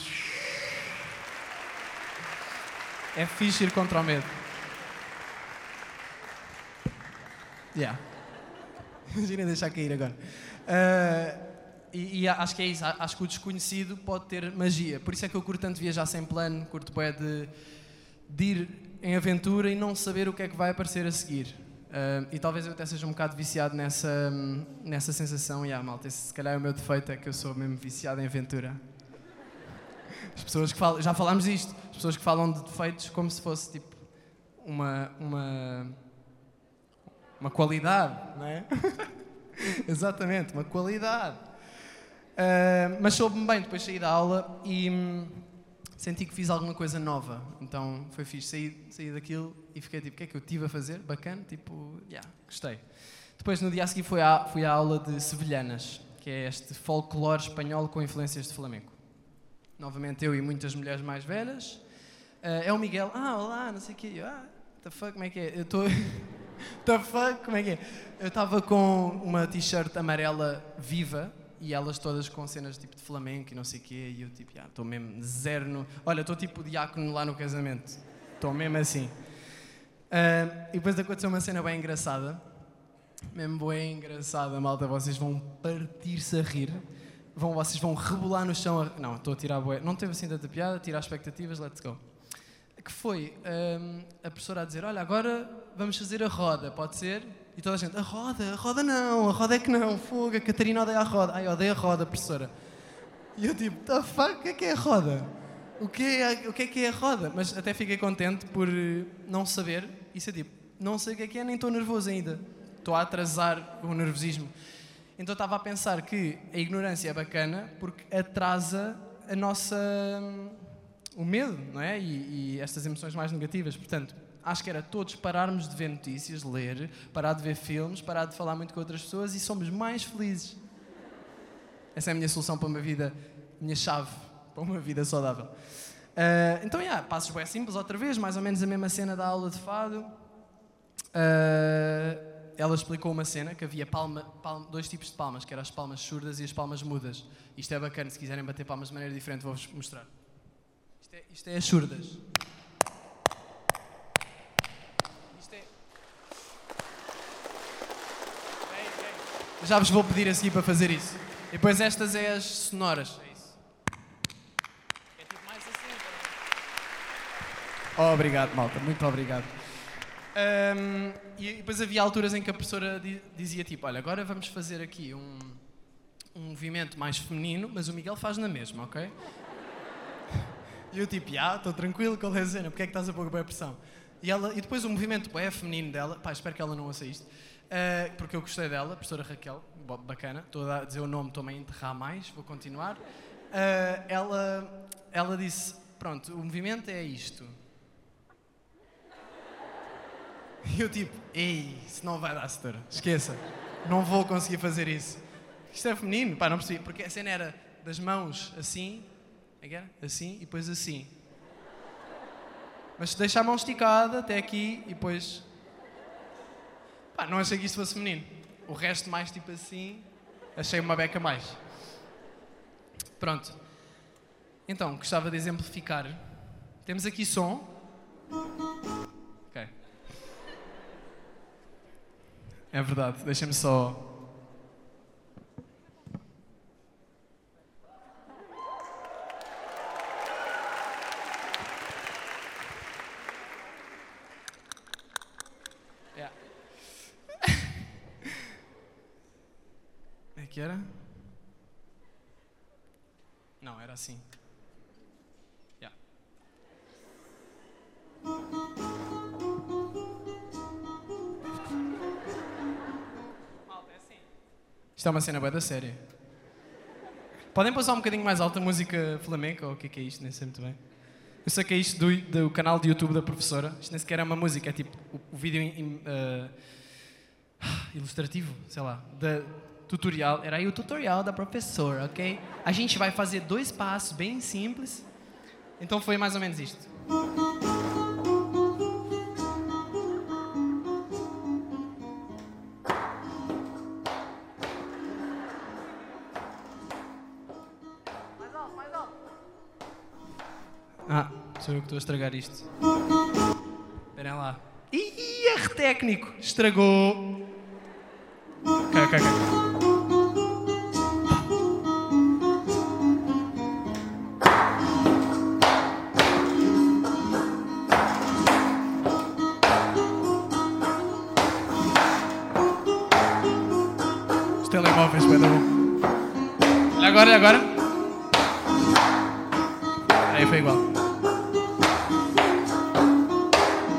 É fixe ir contra o medo. Yeah. Imagina deixar cair agora. Uh, e, e, acho que é isso. Acho que o desconhecido pode ter magia. Por isso é que eu curto tanto viajar sem plano, curto bem de, de ir em aventura e não saber o que é que vai aparecer a seguir. Uh, e talvez eu até seja um bocado viciado nessa, nessa sensação. E ah, malta, esse, se calhar é o meu defeito é que eu sou mesmo viciado em aventura. As pessoas que falam, já falámos isto, pessoas que falam de defeitos como se fosse tipo uma, uma, uma qualidade, não é? Exatamente, uma qualidade. Uh, mas soube-me bem, depois saí da aula e hum, senti que fiz alguma coisa nova. Então foi fixe, saí, saí daquilo e fiquei tipo, o que é que eu tive a fazer? Bacana, tipo, yeah, gostei. Depois no dia a seguir fui à, fui à aula de Sevilhanas, que é este folclore espanhol com influências de flamenco. Novamente eu e muitas mulheres mais velhas. Uh, é o Miguel, ah, olá, não sei o quê. ah, the fuck, como é que é? Eu estou... the fuck, como é que é? Eu estava com uma t-shirt amarela viva e elas todas com cenas tipo de flamenco e não sei o quê, e eu tipo, estou mesmo zero no... Olha, estou tipo diácono lá no casamento, estou mesmo assim. Uh, e depois aconteceu uma cena bem engraçada, mesmo bem engraçada, malta, vocês vão partir-se a rir, vão, vocês vão rebolar no chão, a... não, estou a tirar bué, não teve assim tanta piada, tirar expectativas, let's go. Que foi um, a professora a dizer, olha, agora vamos fazer a roda, pode ser? E toda a gente, a roda, a roda não, a roda é que não, fogo, a Catarina odeia a roda. Ai, odeia a roda, professora. E eu tipo, the fuck, o que é que é a roda? O que é, o que é que é a roda? Mas até fiquei contente por eh, não saber. Isso é tipo, não sei o que é que é, nem estou nervoso ainda. Estou a atrasar o nervosismo. Então estava a pensar que a ignorância é bacana porque atrasa a nossa. O medo, não é? E, e estas emoções mais negativas. Portanto, acho que era todos pararmos de ver notícias, ler, parar de ver filmes, parar de falar muito com outras pessoas e somos mais felizes. Essa é a minha solução para uma vida, minha chave para uma vida saudável. Uh, então, yeah, passos bem simples outra vez, mais ou menos a mesma cena da aula de fado. Uh, ela explicou uma cena que havia palma, palma, dois tipos de palmas, que eram as palmas surdas e as palmas mudas. Isto é bacana, se quiserem bater palmas de maneira diferente, vou-vos mostrar. Isto é, isto é as surdas. Já vos vou pedir a seguir para fazer isso. E depois estas é as sonoras. É isso. É tipo mais assim. Oh, obrigado, malta. Muito obrigado. Um, e depois havia alturas em que a professora dizia tipo, olha, agora vamos fazer aqui um, um movimento mais feminino, mas o Miguel faz na mesma, ok? E eu tipo, ah, estou tranquilo, com a cena? Porque é que estás a pôr a pressão? E, ela, e depois o movimento é feminino dela, pá, espero que ela não ouça isto. Uh, porque eu gostei dela, professora Raquel, bacana. Estou a dizer o nome, estou-me a enterrar mais, vou continuar. Uh, ela, ela disse: Pronto, o movimento é isto. E eu, tipo, ei, isso não vai dar, setora, esqueça, não vou conseguir fazer isso. Isto é feminino, pá, não percebi, porque a cena era das mãos assim, é assim e depois assim. Mas deixa a mão esticada até aqui e depois Pá, não achei que isto fosse feminino. O resto, mais tipo assim, achei uma beca mais. Pronto. Então, gostava de exemplificar. Temos aqui som. Ok. É verdade, deixem-me só que era? Era assim. Isto é uma cena da série. Podem passar um bocadinho mais alta música flamenca ou o que é que é isto? Nem sei muito bem. Eu sei que é isto do, do canal de YouTube da professora. Isto nem sequer é uma música, é tipo o, o vídeo in, uh, ilustrativo, sei lá, tutorial, era aí o tutorial da professora, ok? A gente vai fazer dois passos bem simples. Então foi mais ou menos isto. Ah, sou eu que estou a estragar isto. Esperem lá. Ih, erro técnico! Estragou! Ok, ok. Agora, agora. Aí foi igual.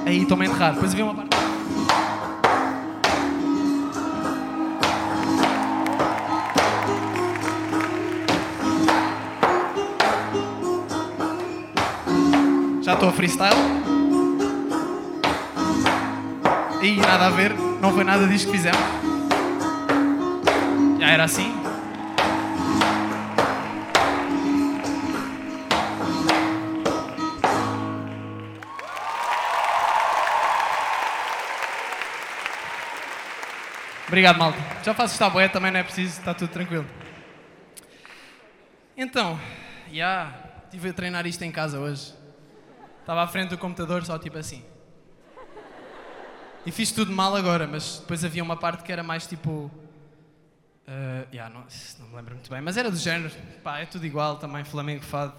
Aí estou-me. Depois havia uma parte. Já estou a freestyle. E nada a ver, não foi nada disto que fizemos. Era assim. Obrigado, malta. Já faço esta boé, também não é preciso, está tudo tranquilo. Então, já estive a treinar isto em casa hoje. Estava à frente do computador, só tipo assim. E fiz tudo mal agora, mas depois havia uma parte que era mais tipo. Uh, yeah, não, não me lembro muito bem, mas era do género. Pá, é tudo igual também, flamengo, fado,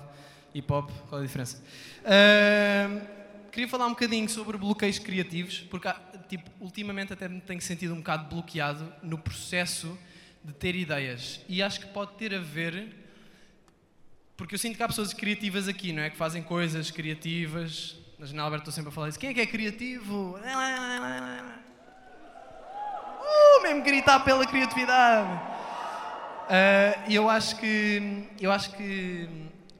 hip hop, qual a diferença? Uh, queria falar um bocadinho sobre bloqueios criativos, porque tipo, ultimamente até me tenho sentido um bocado bloqueado no processo de ter ideias. E acho que pode ter a ver porque eu sinto que há pessoas criativas aqui, não é? Que fazem coisas criativas. Na janela aberta estou sempre a falar isso. Quem é que é criativo? Mesmo gritar pela criatividade. Uh, e eu acho que eu acho que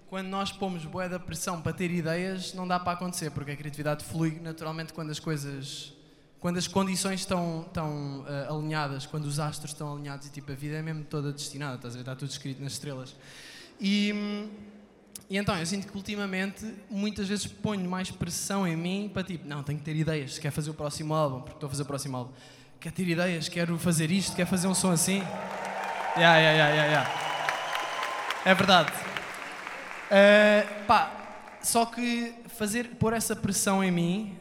quando nós pomos boa da pressão para ter ideias, não dá para acontecer, porque a criatividade flui naturalmente quando as coisas quando as condições estão, estão uh, alinhadas, quando os astros estão alinhados e tipo a vida é mesmo toda destinada, estás a ver? Está tudo escrito nas estrelas. E, e então, eu sinto que ultimamente muitas vezes ponho mais pressão em mim para tipo, não, tenho que ter ideias, se quer fazer o próximo álbum, porque estou a fazer o próximo álbum. Quer ter ideias, quero fazer isto, quer fazer um som assim. Yeah, yeah, yeah, yeah, yeah. É verdade. Uh, pá, só que fazer, pôr essa pressão em mim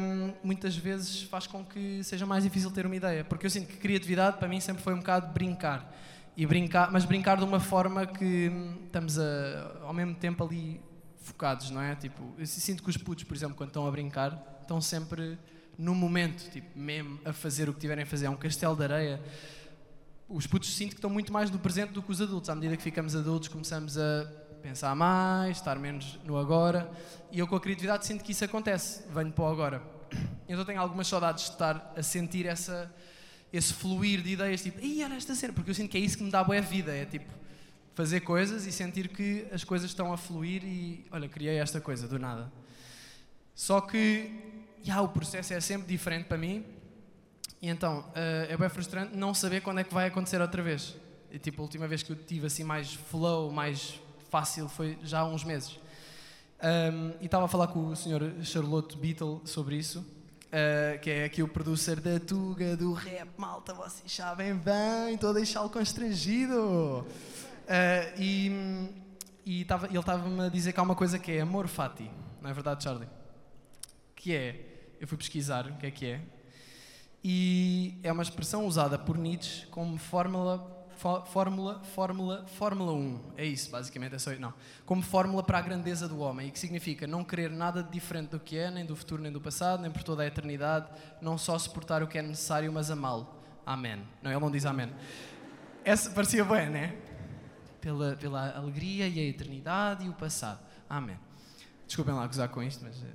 um, muitas vezes faz com que seja mais difícil ter uma ideia. Porque eu sinto que criatividade para mim sempre foi um bocado brincar e brincar, mas brincar de uma forma que estamos a, ao mesmo tempo ali focados, não é? Tipo, eu sinto que os putos, por exemplo, quando estão a brincar, estão sempre no momento, tipo, mesmo a fazer o que tiverem a fazer. É um castelo de areia. Os putos sinto que estão muito mais no presente do que os adultos. À medida que ficamos adultos, começamos a pensar mais, estar menos no agora. E eu, com a criatividade, sinto que isso acontece. Venho para o agora. Então tenho algumas saudades de estar a sentir essa esse fluir de ideias, tipo, e olha esta cena, porque eu sinto que é isso que me dá boa vida, é tipo, fazer coisas e sentir que as coisas estão a fluir e, olha, criei esta coisa, do nada. Só que, já, o processo é sempre diferente para mim, e então, uh, é bem frustrante não saber quando é que vai acontecer outra vez. E, tipo, a última vez que eu tive assim mais flow, mais fácil, foi já há uns meses. Um, e estava a falar com o Sr. Charlotte Beatle sobre isso, Uh, que é aqui o producer da Tuga, do rap, malta, vocês sabem bem, estou a deixá-lo constrangido. Uh, e e tava, ele estava-me a dizer que há uma coisa que é amor fati, não é verdade, Charlie? Que é, eu fui pesquisar o que é que é, e é uma expressão usada por Nietzsche como fórmula fórmula, fórmula, fórmula 1. É isso, basicamente, é só não. Como fórmula para a grandeza do homem, e que significa não querer nada de diferente do que é, nem do futuro, nem do passado, nem por toda a eternidade, não só suportar o que é necessário, mas amá-lo. Amém. Não, ele não diz amém. Essa parecia bem, né? Pela, pela alegria e a eternidade e o passado. Amém. Desculpem lá gozar com isto, mas eh,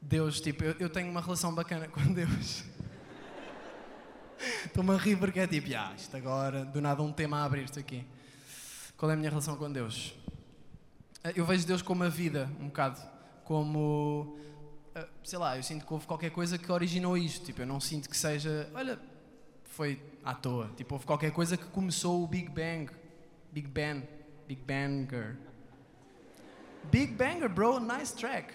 Deus, tipo, eu, eu tenho uma relação bacana com Deus. Estou-me a rir porque é tipo, ah, isto agora, do nada um tema a abrir-se aqui. Qual é a minha relação com Deus? Eh, eu vejo Deus como a vida, um bocado. Como, eh, sei lá, eu sinto que houve qualquer coisa que originou isto. Tipo, eu não sinto que seja, olha, foi à toa. Tipo, houve qualquer coisa que começou o Big Bang. Big Bang. Big Banger. Big Banger, bro, nice track.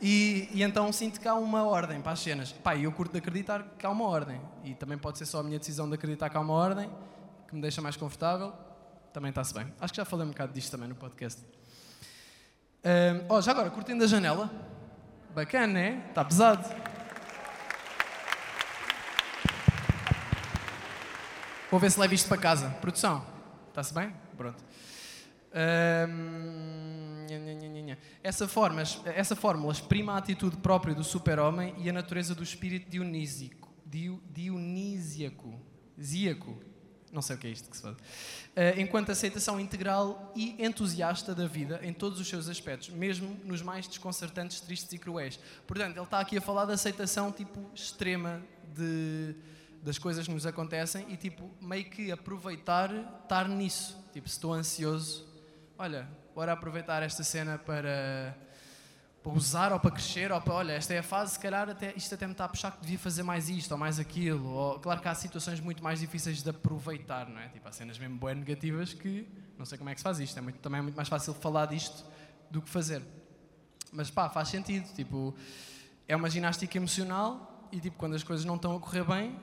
E, e, então sinto que há uma ordem para as cenas. Pá, eu curto de acreditar que há uma ordem. E também pode ser só a minha decisão de acreditar que há uma ordem, que me deixa mais confortável. Também está-se bem. Acho que já falei um bocado disto também no podcast. Um, oh, já agora, curtindo a janela. Bacana, né? Está pesado. Vou ver se levo isto para casa. Produção, está-se bem? Pronto. Um, essa, forma, essa fórmula exprime a atitude própria do super-homem e a natureza do espírito dionísico, dionísiaco, zíaco, Não sei o que é isto que se faz. Uh, enquanto aceitação integral e entusiasta da vida em todos os seus aspectos, mesmo nos mais desconcertantes, tristes e cruéis. Portanto, ele está aqui a falar de aceitação tipo extrema de, das coisas que nos acontecem e tipo meio que aproveitar estar nisso. Tipo, se estou ansioso, olha, bora aproveitar esta cena para para usar ou para crescer, ou para, olha, esta é a fase, se calhar até, isto até me está a puxar que devia fazer mais isto ou mais aquilo. Ou, claro que há situações muito mais difíceis de aproveitar, não é? Tipo, há cenas mesmo boas negativas que não sei como é que se faz isto. É muito, também é muito mais fácil falar disto do que fazer. Mas pá, faz sentido. Tipo, é uma ginástica emocional e tipo, quando as coisas não estão a correr bem,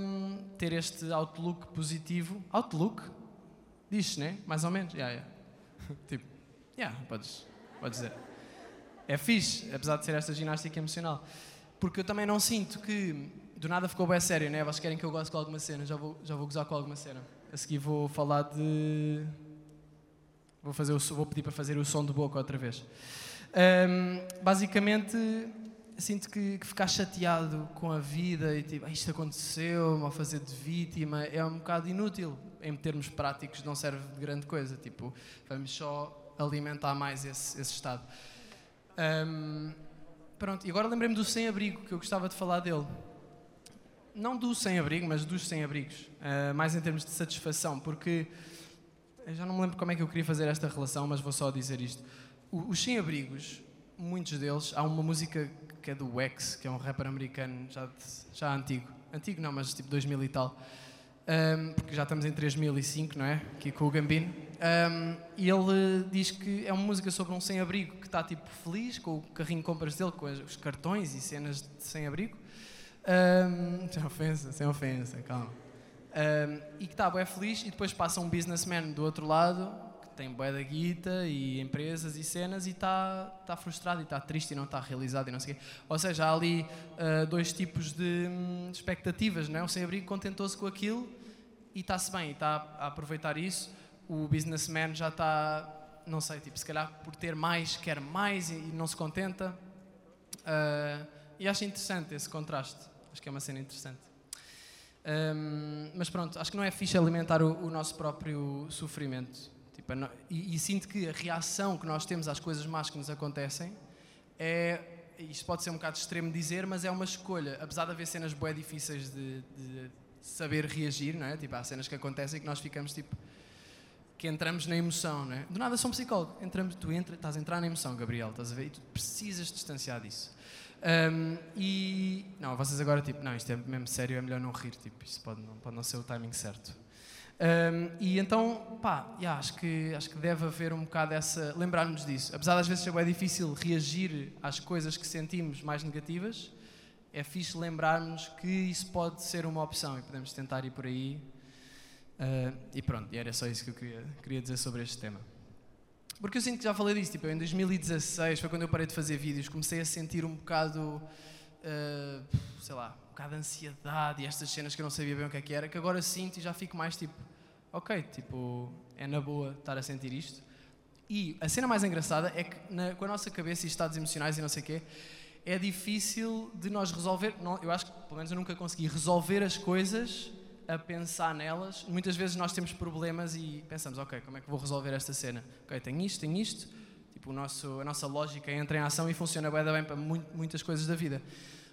hum, ter este outlook positivo. Outlook? Diz-se, né? Mais ou menos. Yeah, yeah. tipo, yeah, podes, podes dizer é fixe, apesar de ser esta ginástica emocional. Porque eu também não sinto que do nada ficou bem sério, né? Vocês querem que eu goste com alguma cena, já vou, já vou gozar com alguma cena. A seguir vou falar de. Vou, fazer o, vou pedir para fazer o som de boca outra vez. Um, basicamente, sinto que, que, ficar chateado com a vida e tipo, ah, isto aconteceu, a fazer de vítima, é um bocado inútil. Em termos práticos, não serve de grande coisa. Tipo, vamos só alimentar mais esse, esse estado. Um, pronto, e agora lembrei-me do sem-abrigo, que eu gostava de falar dele. Não do sem-abrigo, mas dos sem-abrigos. Uh, mais em termos de satisfação, porque eu já não me lembro como é que eu queria fazer esta relação, mas vou só dizer isto. O, os sem-abrigos, muitos deles, há uma música que é do Wax, que é um rapper americano já, já antigo. Antigo não, mas tipo 2000 e tal um, porque já estamos em 3005, não é? Aqui com o Gambino. Um, e ele diz que é uma música sobre um sem-abrigo que está tipo feliz com o carrinho de compras dele, com os cartões e cenas de sem-abrigo. Um, sem ofensa, sem ofensa, calma. Um, e que está bem feliz e depois passa um businessman do outro lado que tem bué da guita e empresas e cenas e está tá frustrado e está triste e não está realizado e não sei quê. Ou seja, há ali uh, dois tipos de hum, expectativas, não é? O sem-abrigo contentou-se com aquilo e está-se bem, está a aproveitar isso. O businessman já está, não sei, tipo, se calhar por ter mais, quer mais e, e não se contenta. Uh, e acho interessante esse contraste. Acho que é uma cena interessante. Um, mas pronto, acho que não é fixe alimentar o, o nosto próprio sofrimento. Tipo, e, e, sinto que a reação que nós temos às coisas más que nos acontecem é. Isto pode ser um bocado extremo dizer, mas é uma escolha. Apesar de haver cenas bué difíceis de, de saber reagir, não é? Tipo, há cenas que acontecem que nós ficamos tipo que entramos na emoção, não é? Do nada sou um psicólogo, entramos, tu entra, estás a entrar na emoção, Gabriel, estás a ver? E tu precisas distanciar disso. Um, e não, vocês agora tipo, não, isto é mesmo sério, é melhor não rir, tipo, isso pode não, pode não ser o timing certo. Um, e então, pá, yeah, acho, que, acho que deve haver um bocado essa. lembrar-nos disso. Apesar das vezes ser bem difícil reagir às coisas que sentimos mais negativas, é fixe lembrarmos que isso pode ser uma opção e podemos tentar ir por aí. Uh, e pronto, e era só isso que eu queria, queria dizer sobre este tema. Porque eu sinto que já falei disso, tipo, em 2016 foi quando eu parei de fazer vídeos, comecei a sentir um bocado, uh, sei lá, um bocado de ansiedade e estas cenas que eu não sabia bem o que é que era, que agora sinto e já fico mais tipo, ok, tipo, é na boa estar a sentir isto. E a cena mais engraçada é que na, com a nossa cabeça e estados emocionais e não sei o quê, é difícil de nós resolver. Não, eu acho que, pelo menos, eu nunca consegui resolver as coisas a pensar nelas. Muitas vezes nós temos problemas e pensamos, ok, como é que vou resolver esta cena? Ok, tenho isto, tenho isto. Tipo, o nosso, a nossa lógica entra em ação e funciona bem, bem para muitas coisas da vida.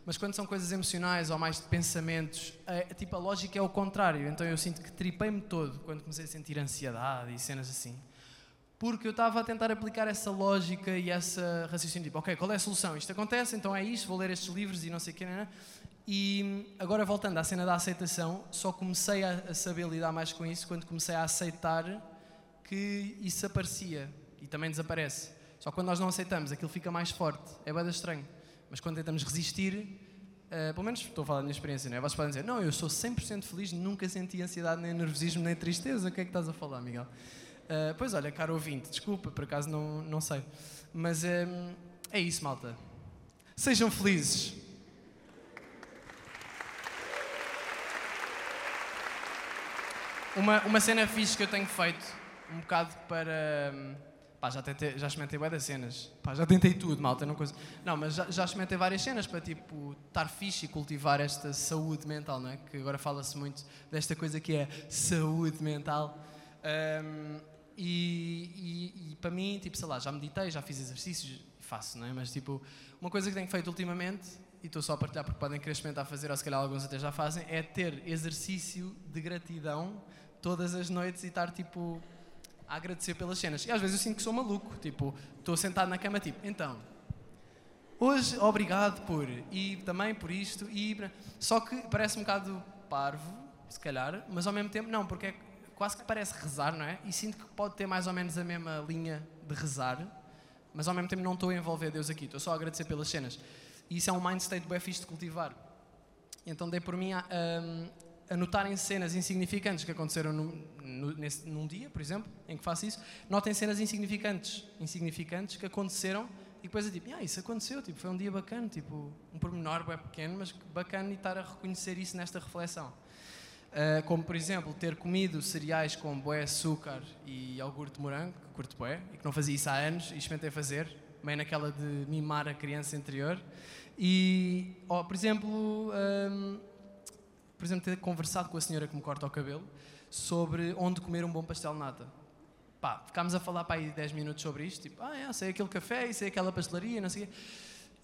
Mas quando são coisas emocionais ou mais de pensamentos, a, tipo, a lógica é o contrário. Então eu sinto que tripei-me todo quando comecei a sentir ansiedade e cenas assim porque eu estava a tentar aplicar essa lógica e essa raciocínio, tipo, ok, qual é a solução? Isto acontece, então é isto, vou ler estes livros e não sei o que, não é? E agora voltando à cena da aceitação, só comecei a, saber lidar mais com isso quando comecei a aceitar que isso aparecia e também desaparece. Só quando nós não aceitamos, aquilo fica mais forte. É bem estranho. Mas quando tentamos resistir, uh, pelo menos estou a falar da minha experiência, não é? Vocês podem dizer, não, eu sou 100% feliz, nunca senti ansiedade, nem nervosismo, nem tristeza. O que é que estás a falar, Miguel? Uh, pois olha, caro ouvinte, desculpa, por acaso não, não sei. Mas um, é isso, malta. Sejam felizes. Uma, uma cena fixe que eu tenho feito, um bocado para, Pá, já, tentei, já experimentei várias cenas. Pá, já tentei tudo, malta. Não, coisa... não mas já, já experimentei várias cenas para, tipo, estar fixe e cultivar esta saúde mental, não é? Que agora fala-se muito desta coisa que é saúde mental. Um, e, e, e, para mim, tipo, sei lá, já meditei, já fiz exercícios, faço, não é? Mas, tipo, uma coisa que tenho feito ultimamente, e estou só a partilhar porque podem querer experimentar fazer, ou se calhar alguns até já fazem, é ter exercício de gratidão todas as noites e estar, tipo, a agradecer pelas cenas. E às vezes eu sinto que sou maluco, tipo, estou sentado na cama, tipo, então, hoje obrigado por, e também por isto, e só que parece um bocado parvo, se calhar, mas ao mesmo tempo não, porque é quase que parece rezar, não é? E sinto que pode ter mais ou menos a mesma linha de rezar, mas ao mesmo tempo não estou a envolver Deus aqui, estou só a agradecer pelas cenas. E isso é um mind state bem fixe de cultivar. Então dei por mim a, a, a notarem cenas insignificantes que aconteceram no, no, nesse, num dia, por exemplo, em que faço isso. Notem cenas insignificantes, insignificantes que aconteceram e depois é tipo, ah, isso aconteceu, tipo, foi um dia bacana, tipo, um pormenor bem pequeno, mas bacana e estar a reconhecer isso nesta reflexão. Uh, como, por exemplo, ter comido cereais com boé, açúcar e iogurte de morango, que curto boé, e que não fazia isso há anos, e experimentei fazer, meio naquela de mimar a criança interior. E, oh, por exemplo, um, por exemplo, ter conversado com a senhora que me corta o cabelo sobre onde comer um bom pastel de nata. Pá, ficámos a falar para aí 10 minutos sobre isto, tipo, ah, é, sei aquele café, sei aquela pastelaria, não sei o quê.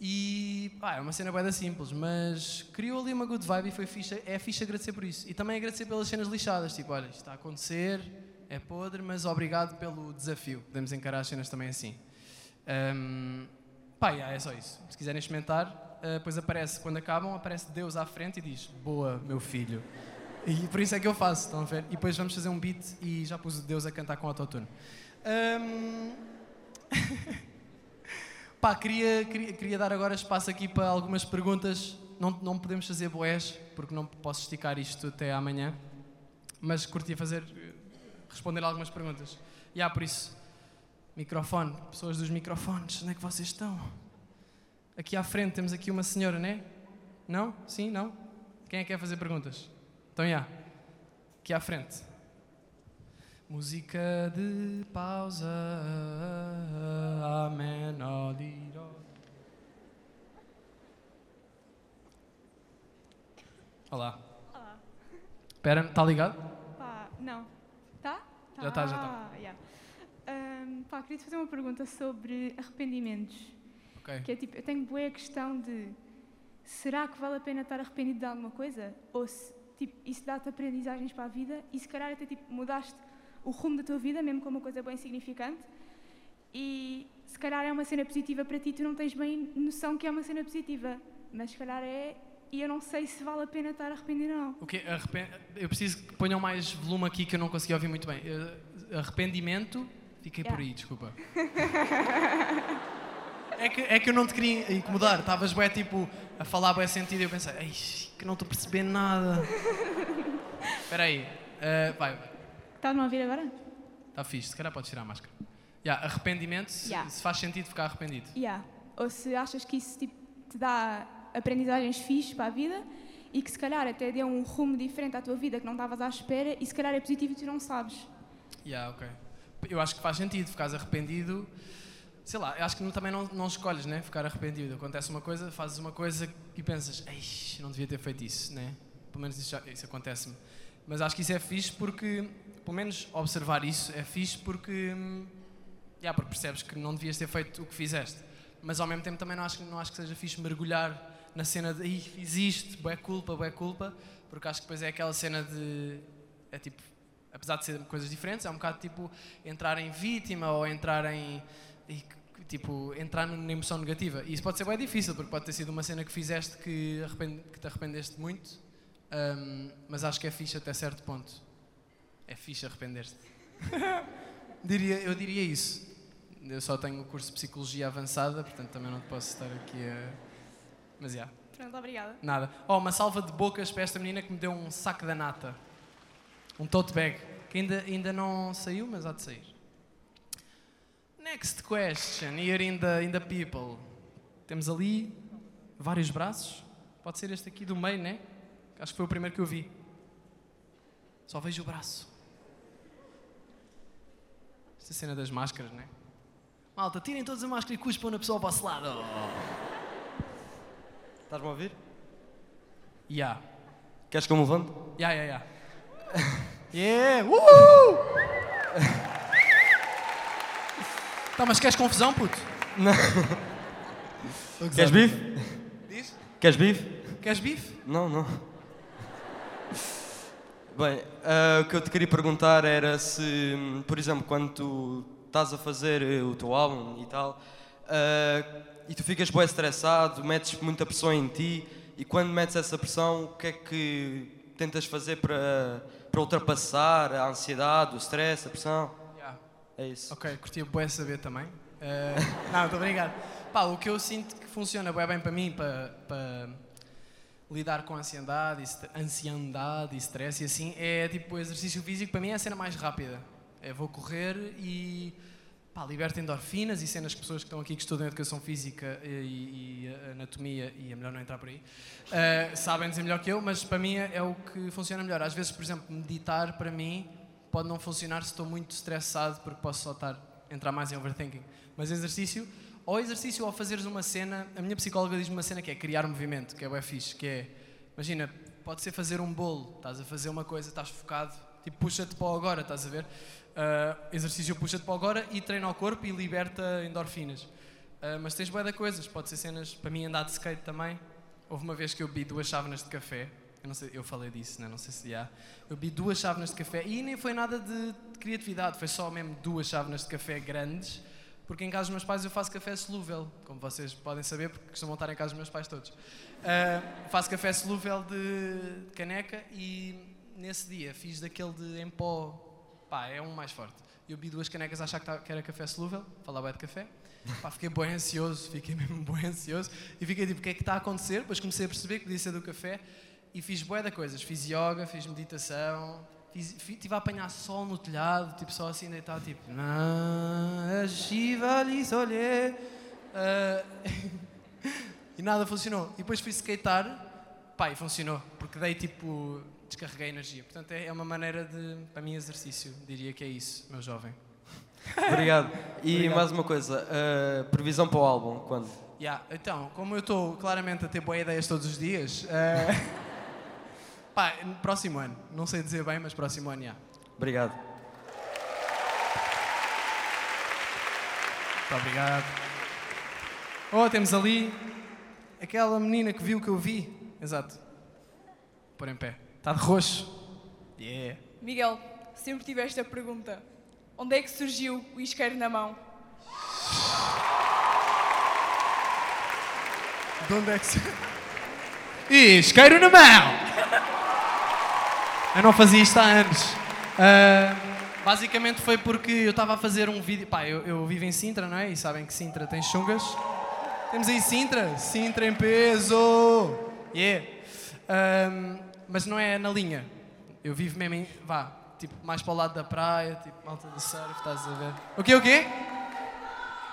E pá, é uma cena bem simples, mas criou ali uma good vibe e foi fixe, é fixe agradecer por isso. E também agradecer pelas cenas lixadas, tipo, olha, isto está a acontecer, é podre, mas obrigado pelo desafio. Podemos encarar as cenas também assim. Um, pá, yeah, é só isso. Se quiserem experimentar, depois aparece, quando acabam, aparece Deus à frente e diz, boa, meu filho. E por isso é que eu faço, estão a ver? E depois vamos fazer um beat e já pus Deus a cantar com autotune. Um... Pá, queria, queria, queria, dar agora espaço aqui para algumas perguntas. Não, não podemos fazer boés, porque não posso esticar isto até amanhã. Mas curtia fazer, responder algumas perguntas. E há, por isso, microfone, pessoas dos microfones, onde é que vocês estão? Aqui à frente temos aqui uma senhora, né? Não? Sim? Não? Quem é que quer fazer perguntas? Então, já. Aqui à frente. Música de pausa. Amém. Olá. Olá. Espera, está ligado? Pá, não. Tá? Já está, já está. Ah, yeah. Um, pá, queria te fazer uma pergunta sobre arrependimentos. Ok. Que é tipo, eu tenho boa questão de será que vale a pena estar arrependido de alguma coisa? Ou se, tipo, isso dá-te aprendizagens para a vida e se calhar até tipo, mudaste o rumo da tua vida, mesmo com uma coisa bem significante. E se calhar é uma cena positiva para ti, tu não tens bem noção que é uma cena positiva, mas se calhar é. E eu não sei se vale a pena estar arrependido ou não. O quê? Arrepen... Eu preciso que ponham mais volume aqui que eu não consegui ouvir muito bem. Arrependimento. Fiquei yeah. por aí, desculpa. é, que, é que eu não te queria incomodar. Estavas bem tipo a falar bem sentido e eu pensei, Ei, que não estou percebendo nada. Espera aí. Uh, vai. Estás-me a ouvir agora? Está fixe, se calhar podes tirar a máscara. Yeah, arrependimento, yeah. se, faz sentido ficar arrependido. Yeah. Ou se achas que isso tipo, te dá aprendizagens fixes para a vida e que se calhar até deu um rumo diferente à tua vida que não estavas à espera e se calhar é positivo e tu não sabes. Yeah, ok. Eu acho que faz sentido, ficares arrependido. Sei lá, acho que também não, não escolhes, né? Ficar arrependido. Acontece uma coisa, fazes uma coisa e pensas, ei, não devia ter feito isso, né? Pelo menos isso, isso acontece-me. Mas acho que isso é fixe porque pelo menos observar isso é fixe porque, yeah, porque percebes que não devias ter feito o que fizeste. Mas ao mesmo tempo também não acho, não acho que seja fixe mergulhar na cena de fiz isto, boé culpa, boé culpa, porque acho que depois é aquela cena de. É tipo, apesar de ser coisas diferentes, é um bocado tipo entrar em vítima ou entrar em. E, tipo, entrar na emoção negativa. E isso pode ser bem difícil, porque pode ter sido uma cena que fizeste que, arrepend, que te arrependeste muito, um, mas acho que é fixe até certo ponto. É fixe arrepender-te. diria, eu diria isso. Eu só tenho o curso de Psicologia Avançada, portanto também não posso estar aqui a. Mas já. Yeah. Pronto, obrigada. Nada. Oh, uma salva de bocas para esta menina que me deu um saco da nata. Um tote bag. Que ainda, ainda não saiu, mas há de sair. Next question, here in the, in the people. Temos ali vários braços. Pode ser este aqui do meio, né? Acho que foi o primeiro que eu vi. Só vejo o braço. Esta cena das máscaras, né? Malta, tirem todos a máscara e cuspam na pessoa ao vosso lado. Estás-me a ouvir? Ya. Queres que eu me levante? Ya, ya, ya. Yeah! Uh! Tá, mas queres confusão, puto? Queres bife? Diz? Queres bife? Queres bife? Não, não. Bem, ah, o que eu te queria perguntar era se, por exemplo, quando tu estás a fazer eh, o teu álbum e tal, ah, e tu ficas bem estressado, metes muita pressão em ti, e quando metes essa pressão, o que é que tentas fazer para, para ultrapassar a ansiedade, o stress, a pressão? É isso. Ok, curtia bué saber também. Eh, não, estou obrigado. Pá, o que eu sinto que funciona bem para mim, para, para lidar com ansiedade, ansiedade e stress e assim, é tipo o exercício físico, para mim é a cena mais rápida. É vou correr e pá, liberta endorfinas e cenas que pessoas que estão aqui que estudam educação física e, e anatomia, e é melhor não entrar por aí, eh, sabem dizer melhor que eu, mas para mim é, é o que funciona melhor. Às vezes, por exemplo, meditar para mim pode não funcionar se estou muito estressado porque posso só estar entrar mais em overthinking. Mas exercício, ou exercício ou fazeres uma cena, a minha psicóloga diz-me uma cena que é criar movimento, que é o fixe, que é, imagina, pode ser fazer um bolo, estás a fazer uma coisa, estás focado, tipo puxa-te para o agora, estás a ver? Ah, exercício puxa-te para o agora e treina o corpo e liberta endorfinas. Ah, mas tens boia de coisas, pode ser cenas, para mim andar de skate também. Houve uma vez que eu bebi duas chávenas de café, eu não sei, eu falei disso, né? não sei se já. Eu bebi duas chávenas de café e nem foi nada de, de criatividade, foi só mesmo duas chávenas de café grandes, porque em casa dos meus pais eu faço café solúvel, como vocês podem saber, porque costumam estar em casa dos meus pais todos. Ah, faço café solúvel de, caneca e nesse dia fiz daquele de em pó, pá, é um mais forte. Eu bebi duas canecas a achar que era café solúvel, falava de café. Pá, fiquei bem ansioso, fiquei mesmo bem ansioso e fiquei tipo, o que é que está a acontecer? Depois comecei a perceber que podia ser do café e fiz bué de coisas. Fiz yoga, fiz meditação, fiz, fi- tive a apanhar sol no telhado, tipo só assim deitado, tipo. "Na Shiva lhe solhe". Ah, e nada funcionou. E depois fui skatear, pá, e funcionou, porque dei tipo. descarreguei energia. Portanto, é é uma maneira de. para mim, exercício. Diria que é isso, meu jovem. Obrigado. E Obrigado. mais uma coisa, ah, previsão para o álbum, quando? Yeah, então, como eu estou claramente a ter boas ideias todos os dias, eh, pá, próximo ano. Não sei dizer bem, mas próximo ano, yeah. Obrigado. Muito obrigado. Oh, temos ali aquela menina que viu que eu vi. Exato. Pôr em pé. Está de roxo. Yeah. Miguel, sempre tive esta pergunta. Onde é que surgiu o isqueiro na mão? De onde é que se... Isqueiro na mão! Eu não fazia isto há anos. Ah, basicamente foi porque eu estava a fazer um vídeo. Pá, eu, eu vivo em Sintra, não é? E sabem que Sintra tem chungas. Temos aí Sintra. Sintra em peso! Yeah! Ahm, mas não é na linha. Eu vivo mesmo em. Vá, tipo, mais para o lado da praia, tipo, malta do surf, estás a ver? O quê, o quê?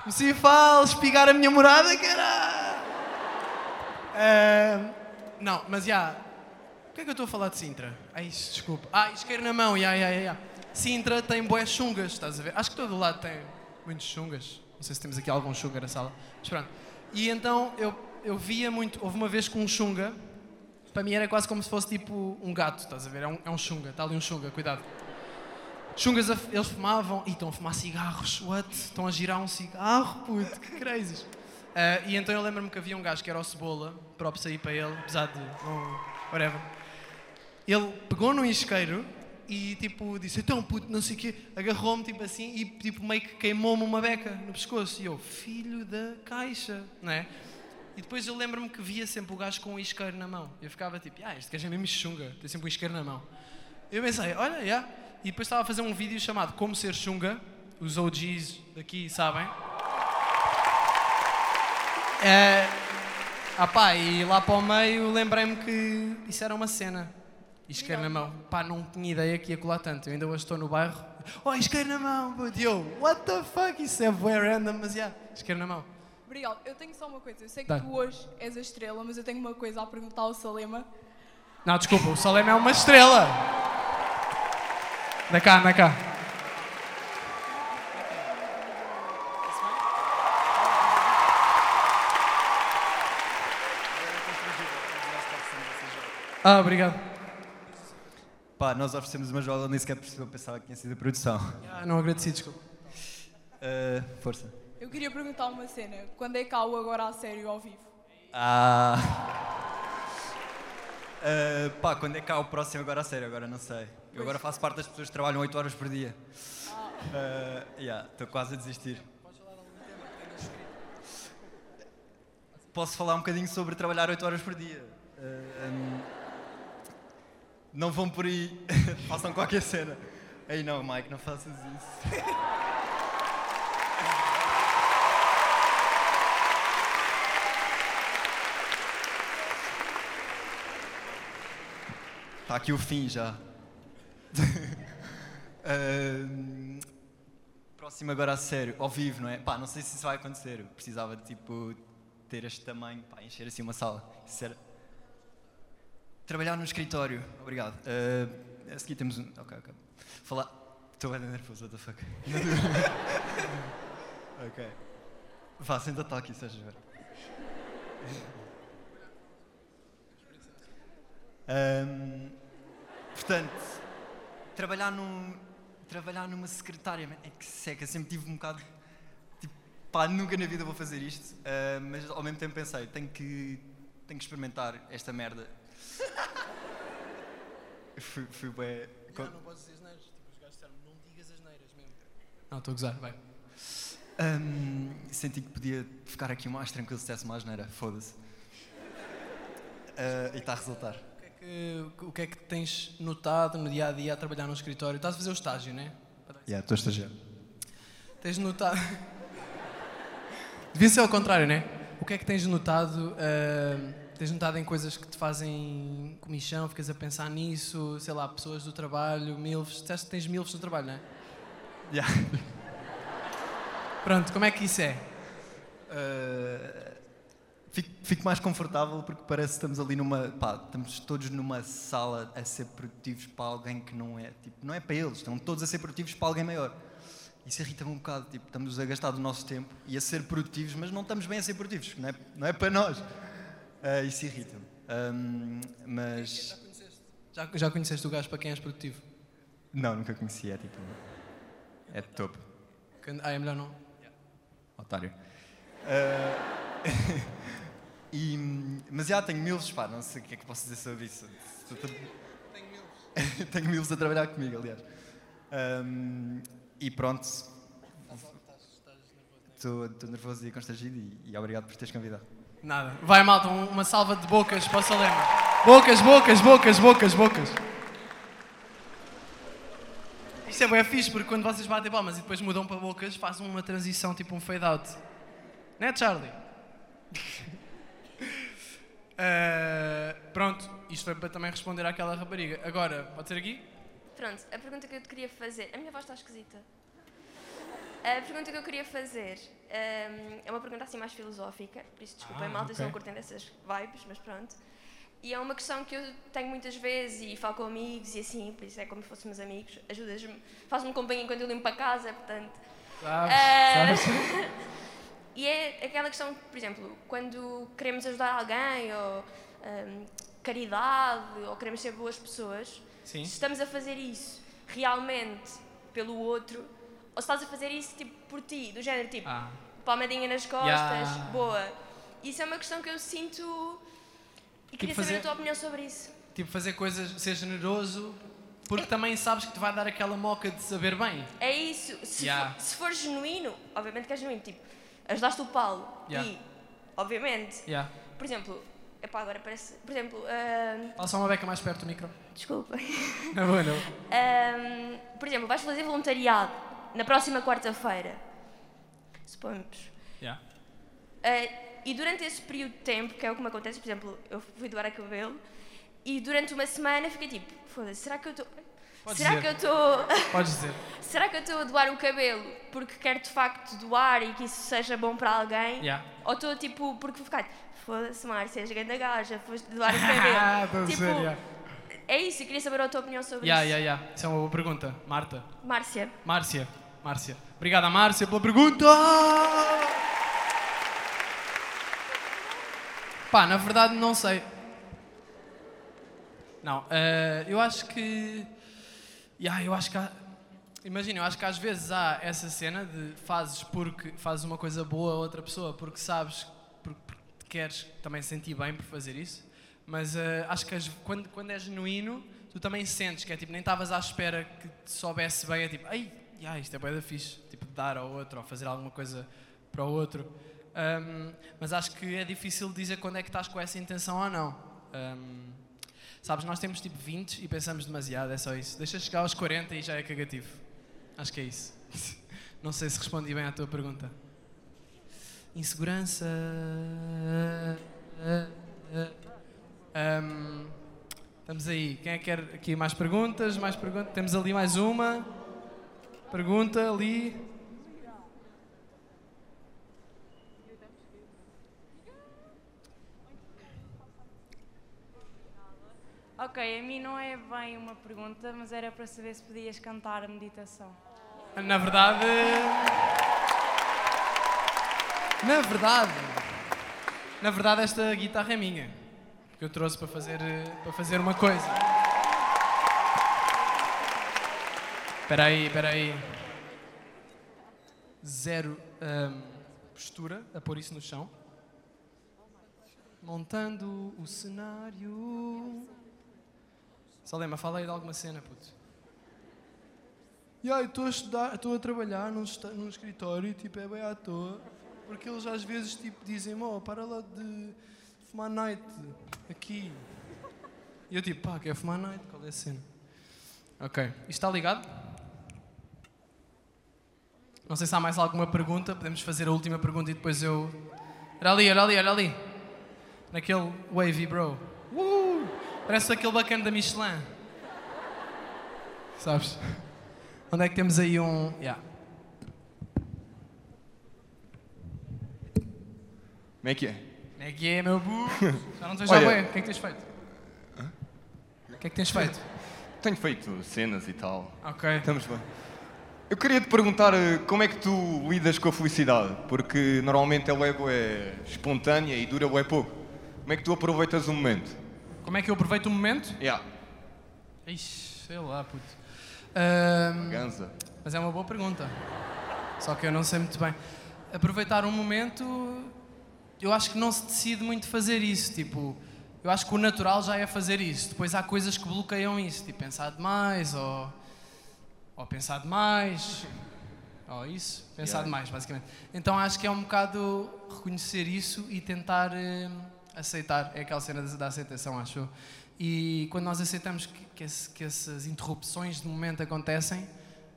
Comecei a falar, espigar a minha morada, caralho! Ahm, não, mas já. O que é que eu estou a falar de Sintra? Ai, desculpa. Ah, isqueiro na mão, já, já, já. Sintra tem boas chungas, estás a ver? Acho que todo lado tem muitos chungas. Não sei se temos aqui algum chunga na sala. Mas pronto. E então eu, eu via muito. Houve uma vez com um chunga. Para mim era quase como se fosse tipo um gato, estás a ver? É um, é um chunga, está ali um chunga, cuidado. Chungas, eles fumavam. e estão a fumar cigarros. What? Estão a girar um cigarro, puto, que crazy. Ah, e então eu lembro-me que havia um gajo que era o Cebola, próprio sair para ele, apesar de. whatever. Ele pegou num isqueiro e tipo disse: Então, puto, não sei o quê, agarrou-me tipo assim e tipo meio que queimou-me uma beca no pescoço. E eu, filho da caixa, não é? E depois eu lembro-me que via sempre o gajo com um isqueiro na mão. Eu ficava tipo: Ah, este gajo é mesmo chunga, tem sempre um isqueiro na mão. Eu pensei: Olha, já. E depois estava a fazer um vídeo chamado Como Ser Chunga. Os OGs daqui sabem. É, ah pá, e lá para o meio lembrei-me que isso era uma cena. E isqueiro na mão. Pá, não tinha ideia que ia colar tanto. Eu ainda hoje estou no bairro. Oh, isqueiro na mão, puto. what the fuck? Isso é bué random, mas yeah, isqueiro na mão. Miguel, eu tenho só uma coisa. Eu sei que tu hoje és a estrela, mas eu tenho uma coisa a perguntar ao Salema. Não, desculpa, o Salema é uma estrela. Da cá, da cá. Ah, obrigado. Pá, nós oferecemos uma jola, nem sequer percebeu, pensava que tinha sido a produção. Ah, não agradeci, desculpa. Uh, força. Eu queria perguntar uma cena. Quando é que há o agora a sério ao vivo? Ah. Uh, pá, quando é que há o próximo agora a sério? Agora não sei. Eu agora faço parte das pessoas que trabalham 8 horas por dia. Uh, yeah, estou quase a desistir. Posso falar um bocadinho sobre trabalhar 8 horas por dia. Uh, um, não vão por aí, façam qualquer cena. Ei não, Mike, não faças isso. Está aqui o fim já. uh, próximo agora a sério, ao vivo, não é? Pá, não sei se isso vai acontecer. Precisava de tipo ter este tamanho, pá, encher assim uma sala. Trabalhar no escritório, obrigado. Uh, a seguir temos um. Ok, ok. Falar. Estou bem nervoso, what the fuck. ok. Vá, senta-te aqui, ver. Um, portanto, trabalhar, num, trabalhar numa secretária é que seca, sempre tive um bocado. Tipo, pá, nunca na vida vou fazer isto, uh, mas ao mesmo tempo pensei, tenho que, tenho que experimentar esta merda. Fui, fui bem. Não, não podes dizer asneiras. Tipo, os gajos disseram, não digas asneiras mesmo. Não, estou a gozar, vai. Um, senti que podia ficar aqui mais tranquilo se dissesse uma asneira, foda-se. Uh, e está a resultar. O que, é que, o que é que tens notado no dia a dia a trabalhar no escritório? Estás a fazer o estágio, não é? Yeah, estou a estagiar. Tens notado. Devia ser ao contrário, não é? O que é que tens notado? Uh, tens notado em coisas que te fazem comichão, ficas a pensar nisso, sei lá, pessoas do trabalho, milfs. Disseste que tens milfs no trabalho, não é? Yeah. Pronto, como é que isso é? Uh, fico, fico, mais confortável porque parece que estamos ali numa. Pá, estamos todos numa sala a ser produtivos para alguém que não é. Tipo, não é para eles, estão todos a ser produtivos para alguém maior. Isso irrita-me um bocado. Tipo, estamos a gastar do nosso tempo e a ser produtivos, mas não estamos bem a ser produtivos, não é, não é para nós. Uh, isso irrita-me. Um, mas. Já, já conheceste o gajo para quem és produtivo? Não, nunca conheci. É tipo. É top. Ah, é melhor não? Otário. Uh, e, mas já tenho milhos, pá, não sei o que é que posso dizer sobre isso. Tenho milhos. tenho milhos a trabalhar comigo, aliás. Um, e pronto. Estou nervoso e constrangido e, e obrigado por teres convidado. Nada. Vai, malta, uma salva de bocas para o Salema. Bocas, bocas, bocas, bocas, bocas. Isto é bem fixe, porque quando vocês batem palmas e depois mudam para bocas, fazem uma transição, tipo um fade-out. Não é, Charlie? uh, pronto, isto foi para também responder àquela rapariga. Agora, pode ser aqui? Pronto, a pergunta que eu te queria fazer... A minha voz está esquisita. A pergunta que eu queria fazer um, é uma pergunta assim mais filosófica, por isso desculpem, ah, malta, okay. não curtem dessas vibes, mas pronto. E é uma questão que eu tenho muitas vezes e falo com amigos e assim, por isso é como se fôssemos amigos, ajudas-me, faz-me companhia enquanto eu limpo a casa, portanto. Sabes, uh, sabes. e é aquela questão, por exemplo, quando queremos ajudar alguém ou um, caridade ou queremos ser boas pessoas, Sim. se estamos a fazer isso realmente pelo outro ou se estás a fazer isso tipo por ti, do género tipo ah. palmadinha nas costas, yeah. boa. Isso é uma questão que eu sinto e queria tipo fazer, saber a tua opinião sobre isso. Tipo, fazer coisas, ser generoso, porque é. também sabes que te vai dar aquela moca de saber bem. É isso. Se, yeah. for, se for genuíno, obviamente que é genuíno. Tipo, ajudaste o Paulo yeah. e, obviamente, por exemplo, epá, agora parece. Por exemplo. Uh... Só uma beca mais perto do micro. Desculpa. Não, não. Um, por exemplo, vais fazer voluntariado na próxima quarta-feira. Supomos. Yeah. Uh, e durante esse período de tempo, que é o que me acontece, por exemplo, eu fui doar a cabelo e durante uma semana fiquei tipo, foda-se, será que eu estou. Será dizer. que eu estou. Podes dizer. será que eu estou a doar o cabelo porque quero de facto doar e que isso seja bom para alguém? Yeah. Ou estou tipo, porque vou ficar, foda-se, Márcia, és grande gaja, foste doar o cabelo. tipo. É isso, eu queria saber a tua opinião sobre yeah, isso. Yeah, yeah. Isso é uma boa pergunta. Marta. Márcia. Márcia. Márcia. Obrigada, Márcia, pela pergunta! Pá, na verdade não sei. Não, eh, eu acho que. Yeah, eu acho que. há- Imagina, eu acho que às vezes há essa cena de fazes porque fazes uma coisa boa a outra pessoa porque sabes, porque, porque queres também sentir bem por fazer isso. Mas eh, acho que as- quando, quando é genuíno, tu também sentes que é tipo, nem estavas à espera que te soubesse bem, é tipo, ai, yeah, isto é bué da fixe, tipo, dar ao outro ou fazer alguma coisa para o outro. Ahm, mas acho que é difícil dizer quando é que estás com essa intenção ou não. Ahm, sabes, nós temos tipo 20 e pensamos demasiado, é só isso. Deixa chegar aos 40 e já é cagativo. Acho que é isso. Não sei se respondi bem à tua pergunta. Insegurança. Ahm, estamos aí. Quem é que quer aqui mais perguntas? Mais perguntas? Temos ali mais uma. Pergunta ali. Ok, a mim não é bem uma pergunta, mas era para saber se podias cantar a meditação. Na verdade. Na verdade. Na verdade, esta guitarra é minha. Que eu trouxe para fazer, eh, para fazer uma coisa. Espera aí, espera aí. Zero ahm, postura a pôr isso no chão. Montando o cenário. Salema, fala aí de alguma cena, puto. E aí, estou a estudar, estou a trabalhar num, num escritório e tipo, é bem à toa. Porque eles às vezes tipo, dizem, oh, para lá de fumar night aqui. E eu tipo, pá, quer fumar night? Qual é a cena? Ok, isto está ligado? Não sei se há mais alguma pergunta, podemos fazer a última pergunta e depois eu. Era ali, era ali, era ali. Naquele wavy bro. Uh! Parece aquele bacana da Michelin. Sabes? Onde é que temos aí um. Yeah. Como é que é? Como é que é, meu burro? Já não estou já Olha- bem. O que é que tens feito? O que é que tens feito? Tenho feito cenas e tal. Ok. Estamos bem. Eu queria te perguntar eh, como é que tu lidas com a felicidade, porque normalmente ela é bué espontânea e dura bué pouco. Como é que tu aproveitas o momento? Como é que eu aproveito o momento? Yeah, Ixi, sei lá, puto. Ahm, ganza. mas é uma boa pergunta. Só que eu não sei muito bem. Aproveitar um momento, eu acho que não se decide muito fazer isso. Tipo, eu acho que o natural já é fazer isso. Depois há coisas que bloqueiam isso, tipo pensar demais ou, ou pensar demais. Ou isso, pensar Yeah. demais, basicamente. Então acho que é um bocado reconhecer isso e tentar eh, aceitar. É aquela cena da da aceitação, acho. E quando nós aceitamos que, que, esse- que essas interrupções de momento acontecem,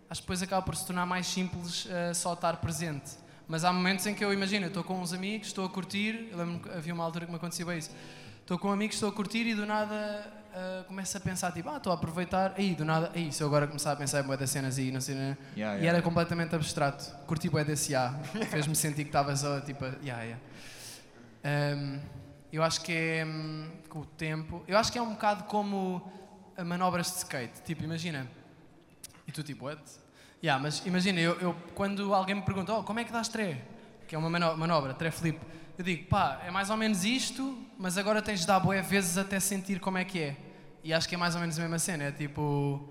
acho que depois acaba por se tornar mais simples eh, só estar presente. Mas há momentos em que eu imagino, eu estou com uns amigos, estou a curtir, eu lembro havia uma altura que me acontecia bem isso. Estou com amigos, estou a curtir e do nada eh, começo a pensar, tipo, ah, estou a aproveitar, aí do nada, aí, se eu agora começar a pensar em bué das cenas e não sei, né? Yeah, e yeah. era completamente abstrato. Curti bué desse A, fez-me sentir que estava só, tipo, yeah, yeah. Ahm, eu acho que é hum, com o tempo. Eu acho que é um bocado como a manobras de skate. Tipo, imagina. E tu, tipo, what? Yeah, mas imagina, eu, eu- quando alguém me pergunta, oh, como é que dás tré? Que é uma mano- manobra, tré flip. Eu digo, pá, é mais ou menos isto, mas agora tens de dar boé vezes até sentir como é que é. E acho que é mais ou menos a mesma cena. É tipo,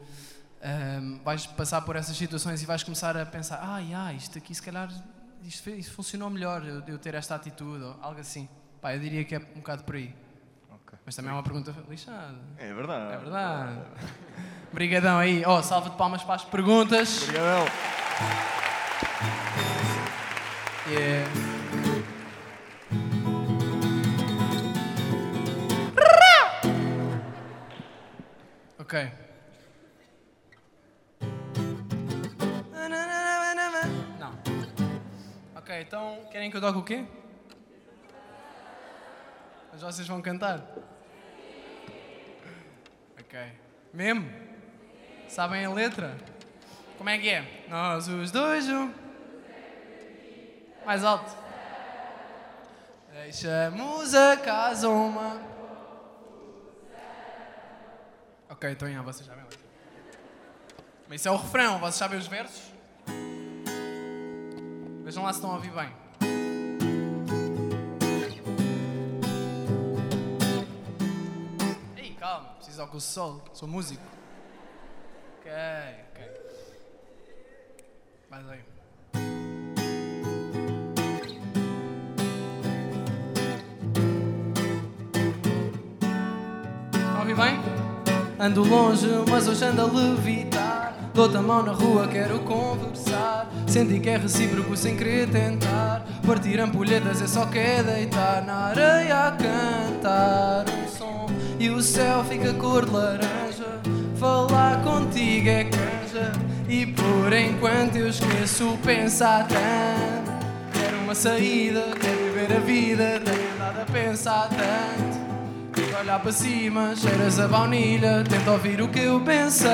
hum, vais passar por essas situações e vais começar a pensar, ah, yeah, isto aqui se calhar isto, isto funcionou melhor, eu, eu ter esta atitude, ou algo assim. Pá, eu diria que é um bocado por aí. Ok. Mas também é uma pergunta lixada. É verdade. É verdade. Obrigadão aí. Oh, salva de palmas para as perguntas. Obrigadão. Yeah. Ok. Não. Ok, então querem que eu toque o quê? Mas vocês vão cantar? Ok. Mesmo? Sabem a letra? Como é que é? Nós os dois juntos. Mais alto. Deixamos a casa uma. Ok, então já, vocês sabem a letra. Mas isso é o refrão, vocês sabem os versos? Vejam lá se estão a ouvir bem. Ei, calma, preciso preciso de óculos de sol, sou músico. Ok, ok. Vai daí. Ouvi bem? Ando longe, mas hoje ando a levitar. Dou-te a mão na rua, quero conversar. Senti que é recíproco sem querer tentar. Partir ampulhetas é só quer deitar na areia a cantar um som. E o céu fica cor de laranja. Falar contigo é canja. E por enquanto eu esqueço pensar tanto. Quero uma saída, quero viver a vida. Tenho andado a pensar tanto. A olhar para cima, cheiras a baunilha, tento ouvir o que eu pensei.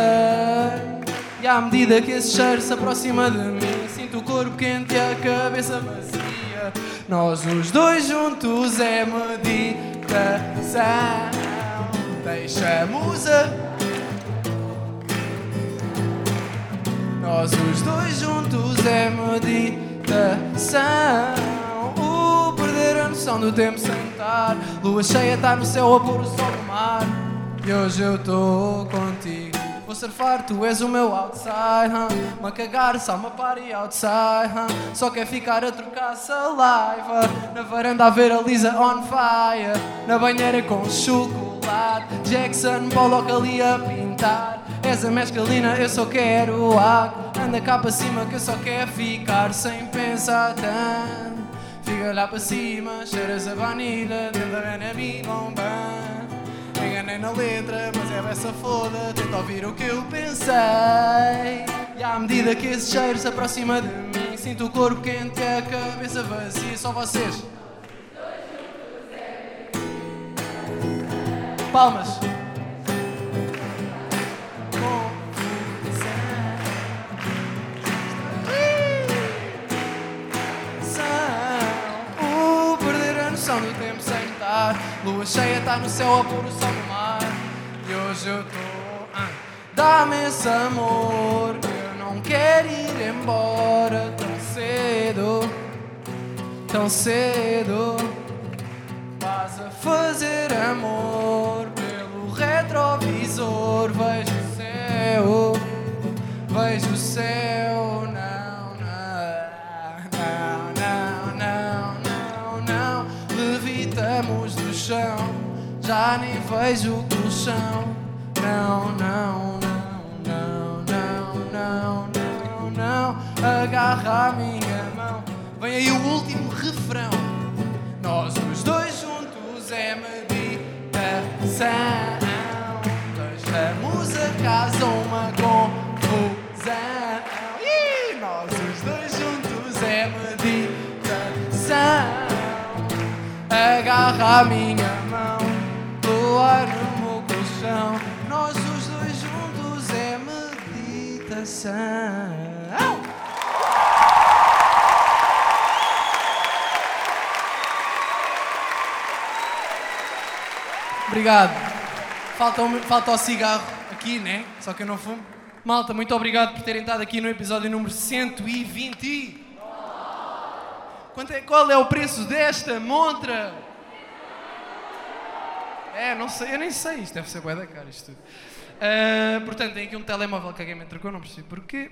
E à medida que esse cheiro se aproxima de mim, sinto o corpo quente e a cabeça vazia. Nós os dois juntos é meditação. Deixamos a. Nós os dois juntos é meditação. O perder a noção do tempo sem estar. Lua cheia está no céu a pôr o sol no mar. E hoje eu estou contigo. Vou surfar, tu és o meu outside. Huh? Uma cagar, só uma party outside. Huh? Só quer ficar a trocar saliva. Na varanda a ver a Lisa on fire. Na banheira com chocolate. Jackson Pollock ali a pintar. És a mescalina, eu só quero água. Anda cá para cima que eu só quero ficar sem pensar tanto. Fica lá para cima, cheiras a vanilha, tenta ver na mim. Enganei na letra, mas é essa foda, tenta ouvir o que eu pensei. E à medida que esse cheiro se aproxima de mim, sinto o corpo quente e a cabeça vazia, só vocês. Palmas. Noção do tempo sem estar. Lua cheia está no céu a pôr o sol no mar. E hoje eu estou. Ah, Dá-me esse amor. Eu não quero ir embora tão cedo. Tão cedo. Vas a fazer amor pelo retrovisor. Vejo o céu. Vejo o céu. Levitamos do chão. Já nem vejo o colchão. Não, não, não, não, não, não, não, não. Agarra a minha mão. Vem aí o último Agarra a minha mão, doar no meu colchão. Nós os dois juntos é meditação. Obrigado. Falta, um- falta o cigarro aqui, né? Só que eu não fumo. Malta, muito obrigado por terem estado aqui no episódio número 120. Quanto é, qual é o preço desta montra? É, não sei, eu nem sei. Isto deve ser bué da cara, isto tudo. Ah, portanto, tem aqui um telemóvel que alguém me entregou, não percebi porquê.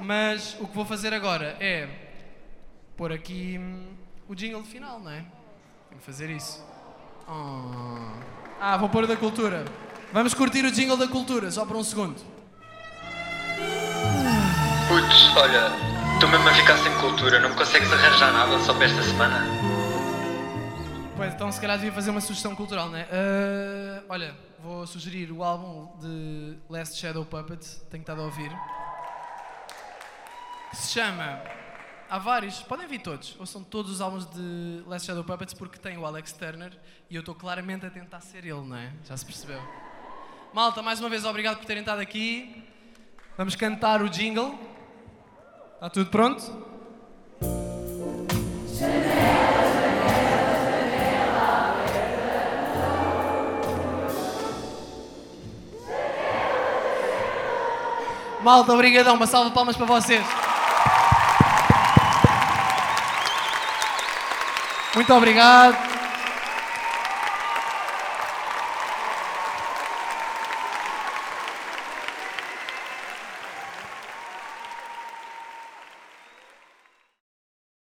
Mas o que vou fazer agora é pôr aqui hum, o jingle final, não é? Que fazer isso. Oh. Ah, vou pôr o da cultura. Vamos curtir o jingle da cultura, só por um segundo. Putz, olha, estou mesmo a ficar sem cultura, não consegues arranjar nada só para esta semana? Pois, então se calhar devia fazer uma sugestão cultural, não é? Ah, olha, vou sugerir o álbum de Last Shadow Puppet, tenho estado a ouvir. Se chama. Há vários, podem vir todos, ou são todos os álbuns de Last Shadow Puppets porque tem o Alex Turner e eu estou claramente a tentar ser ele, não é? Já se percebeu? Malta, mais uma vez obrigado por terem estado aqui. Vamos cantar o jingle. Está tudo pronto? Malta, obrigadão. Uma salva de palmas para vocês. Muito obrigado.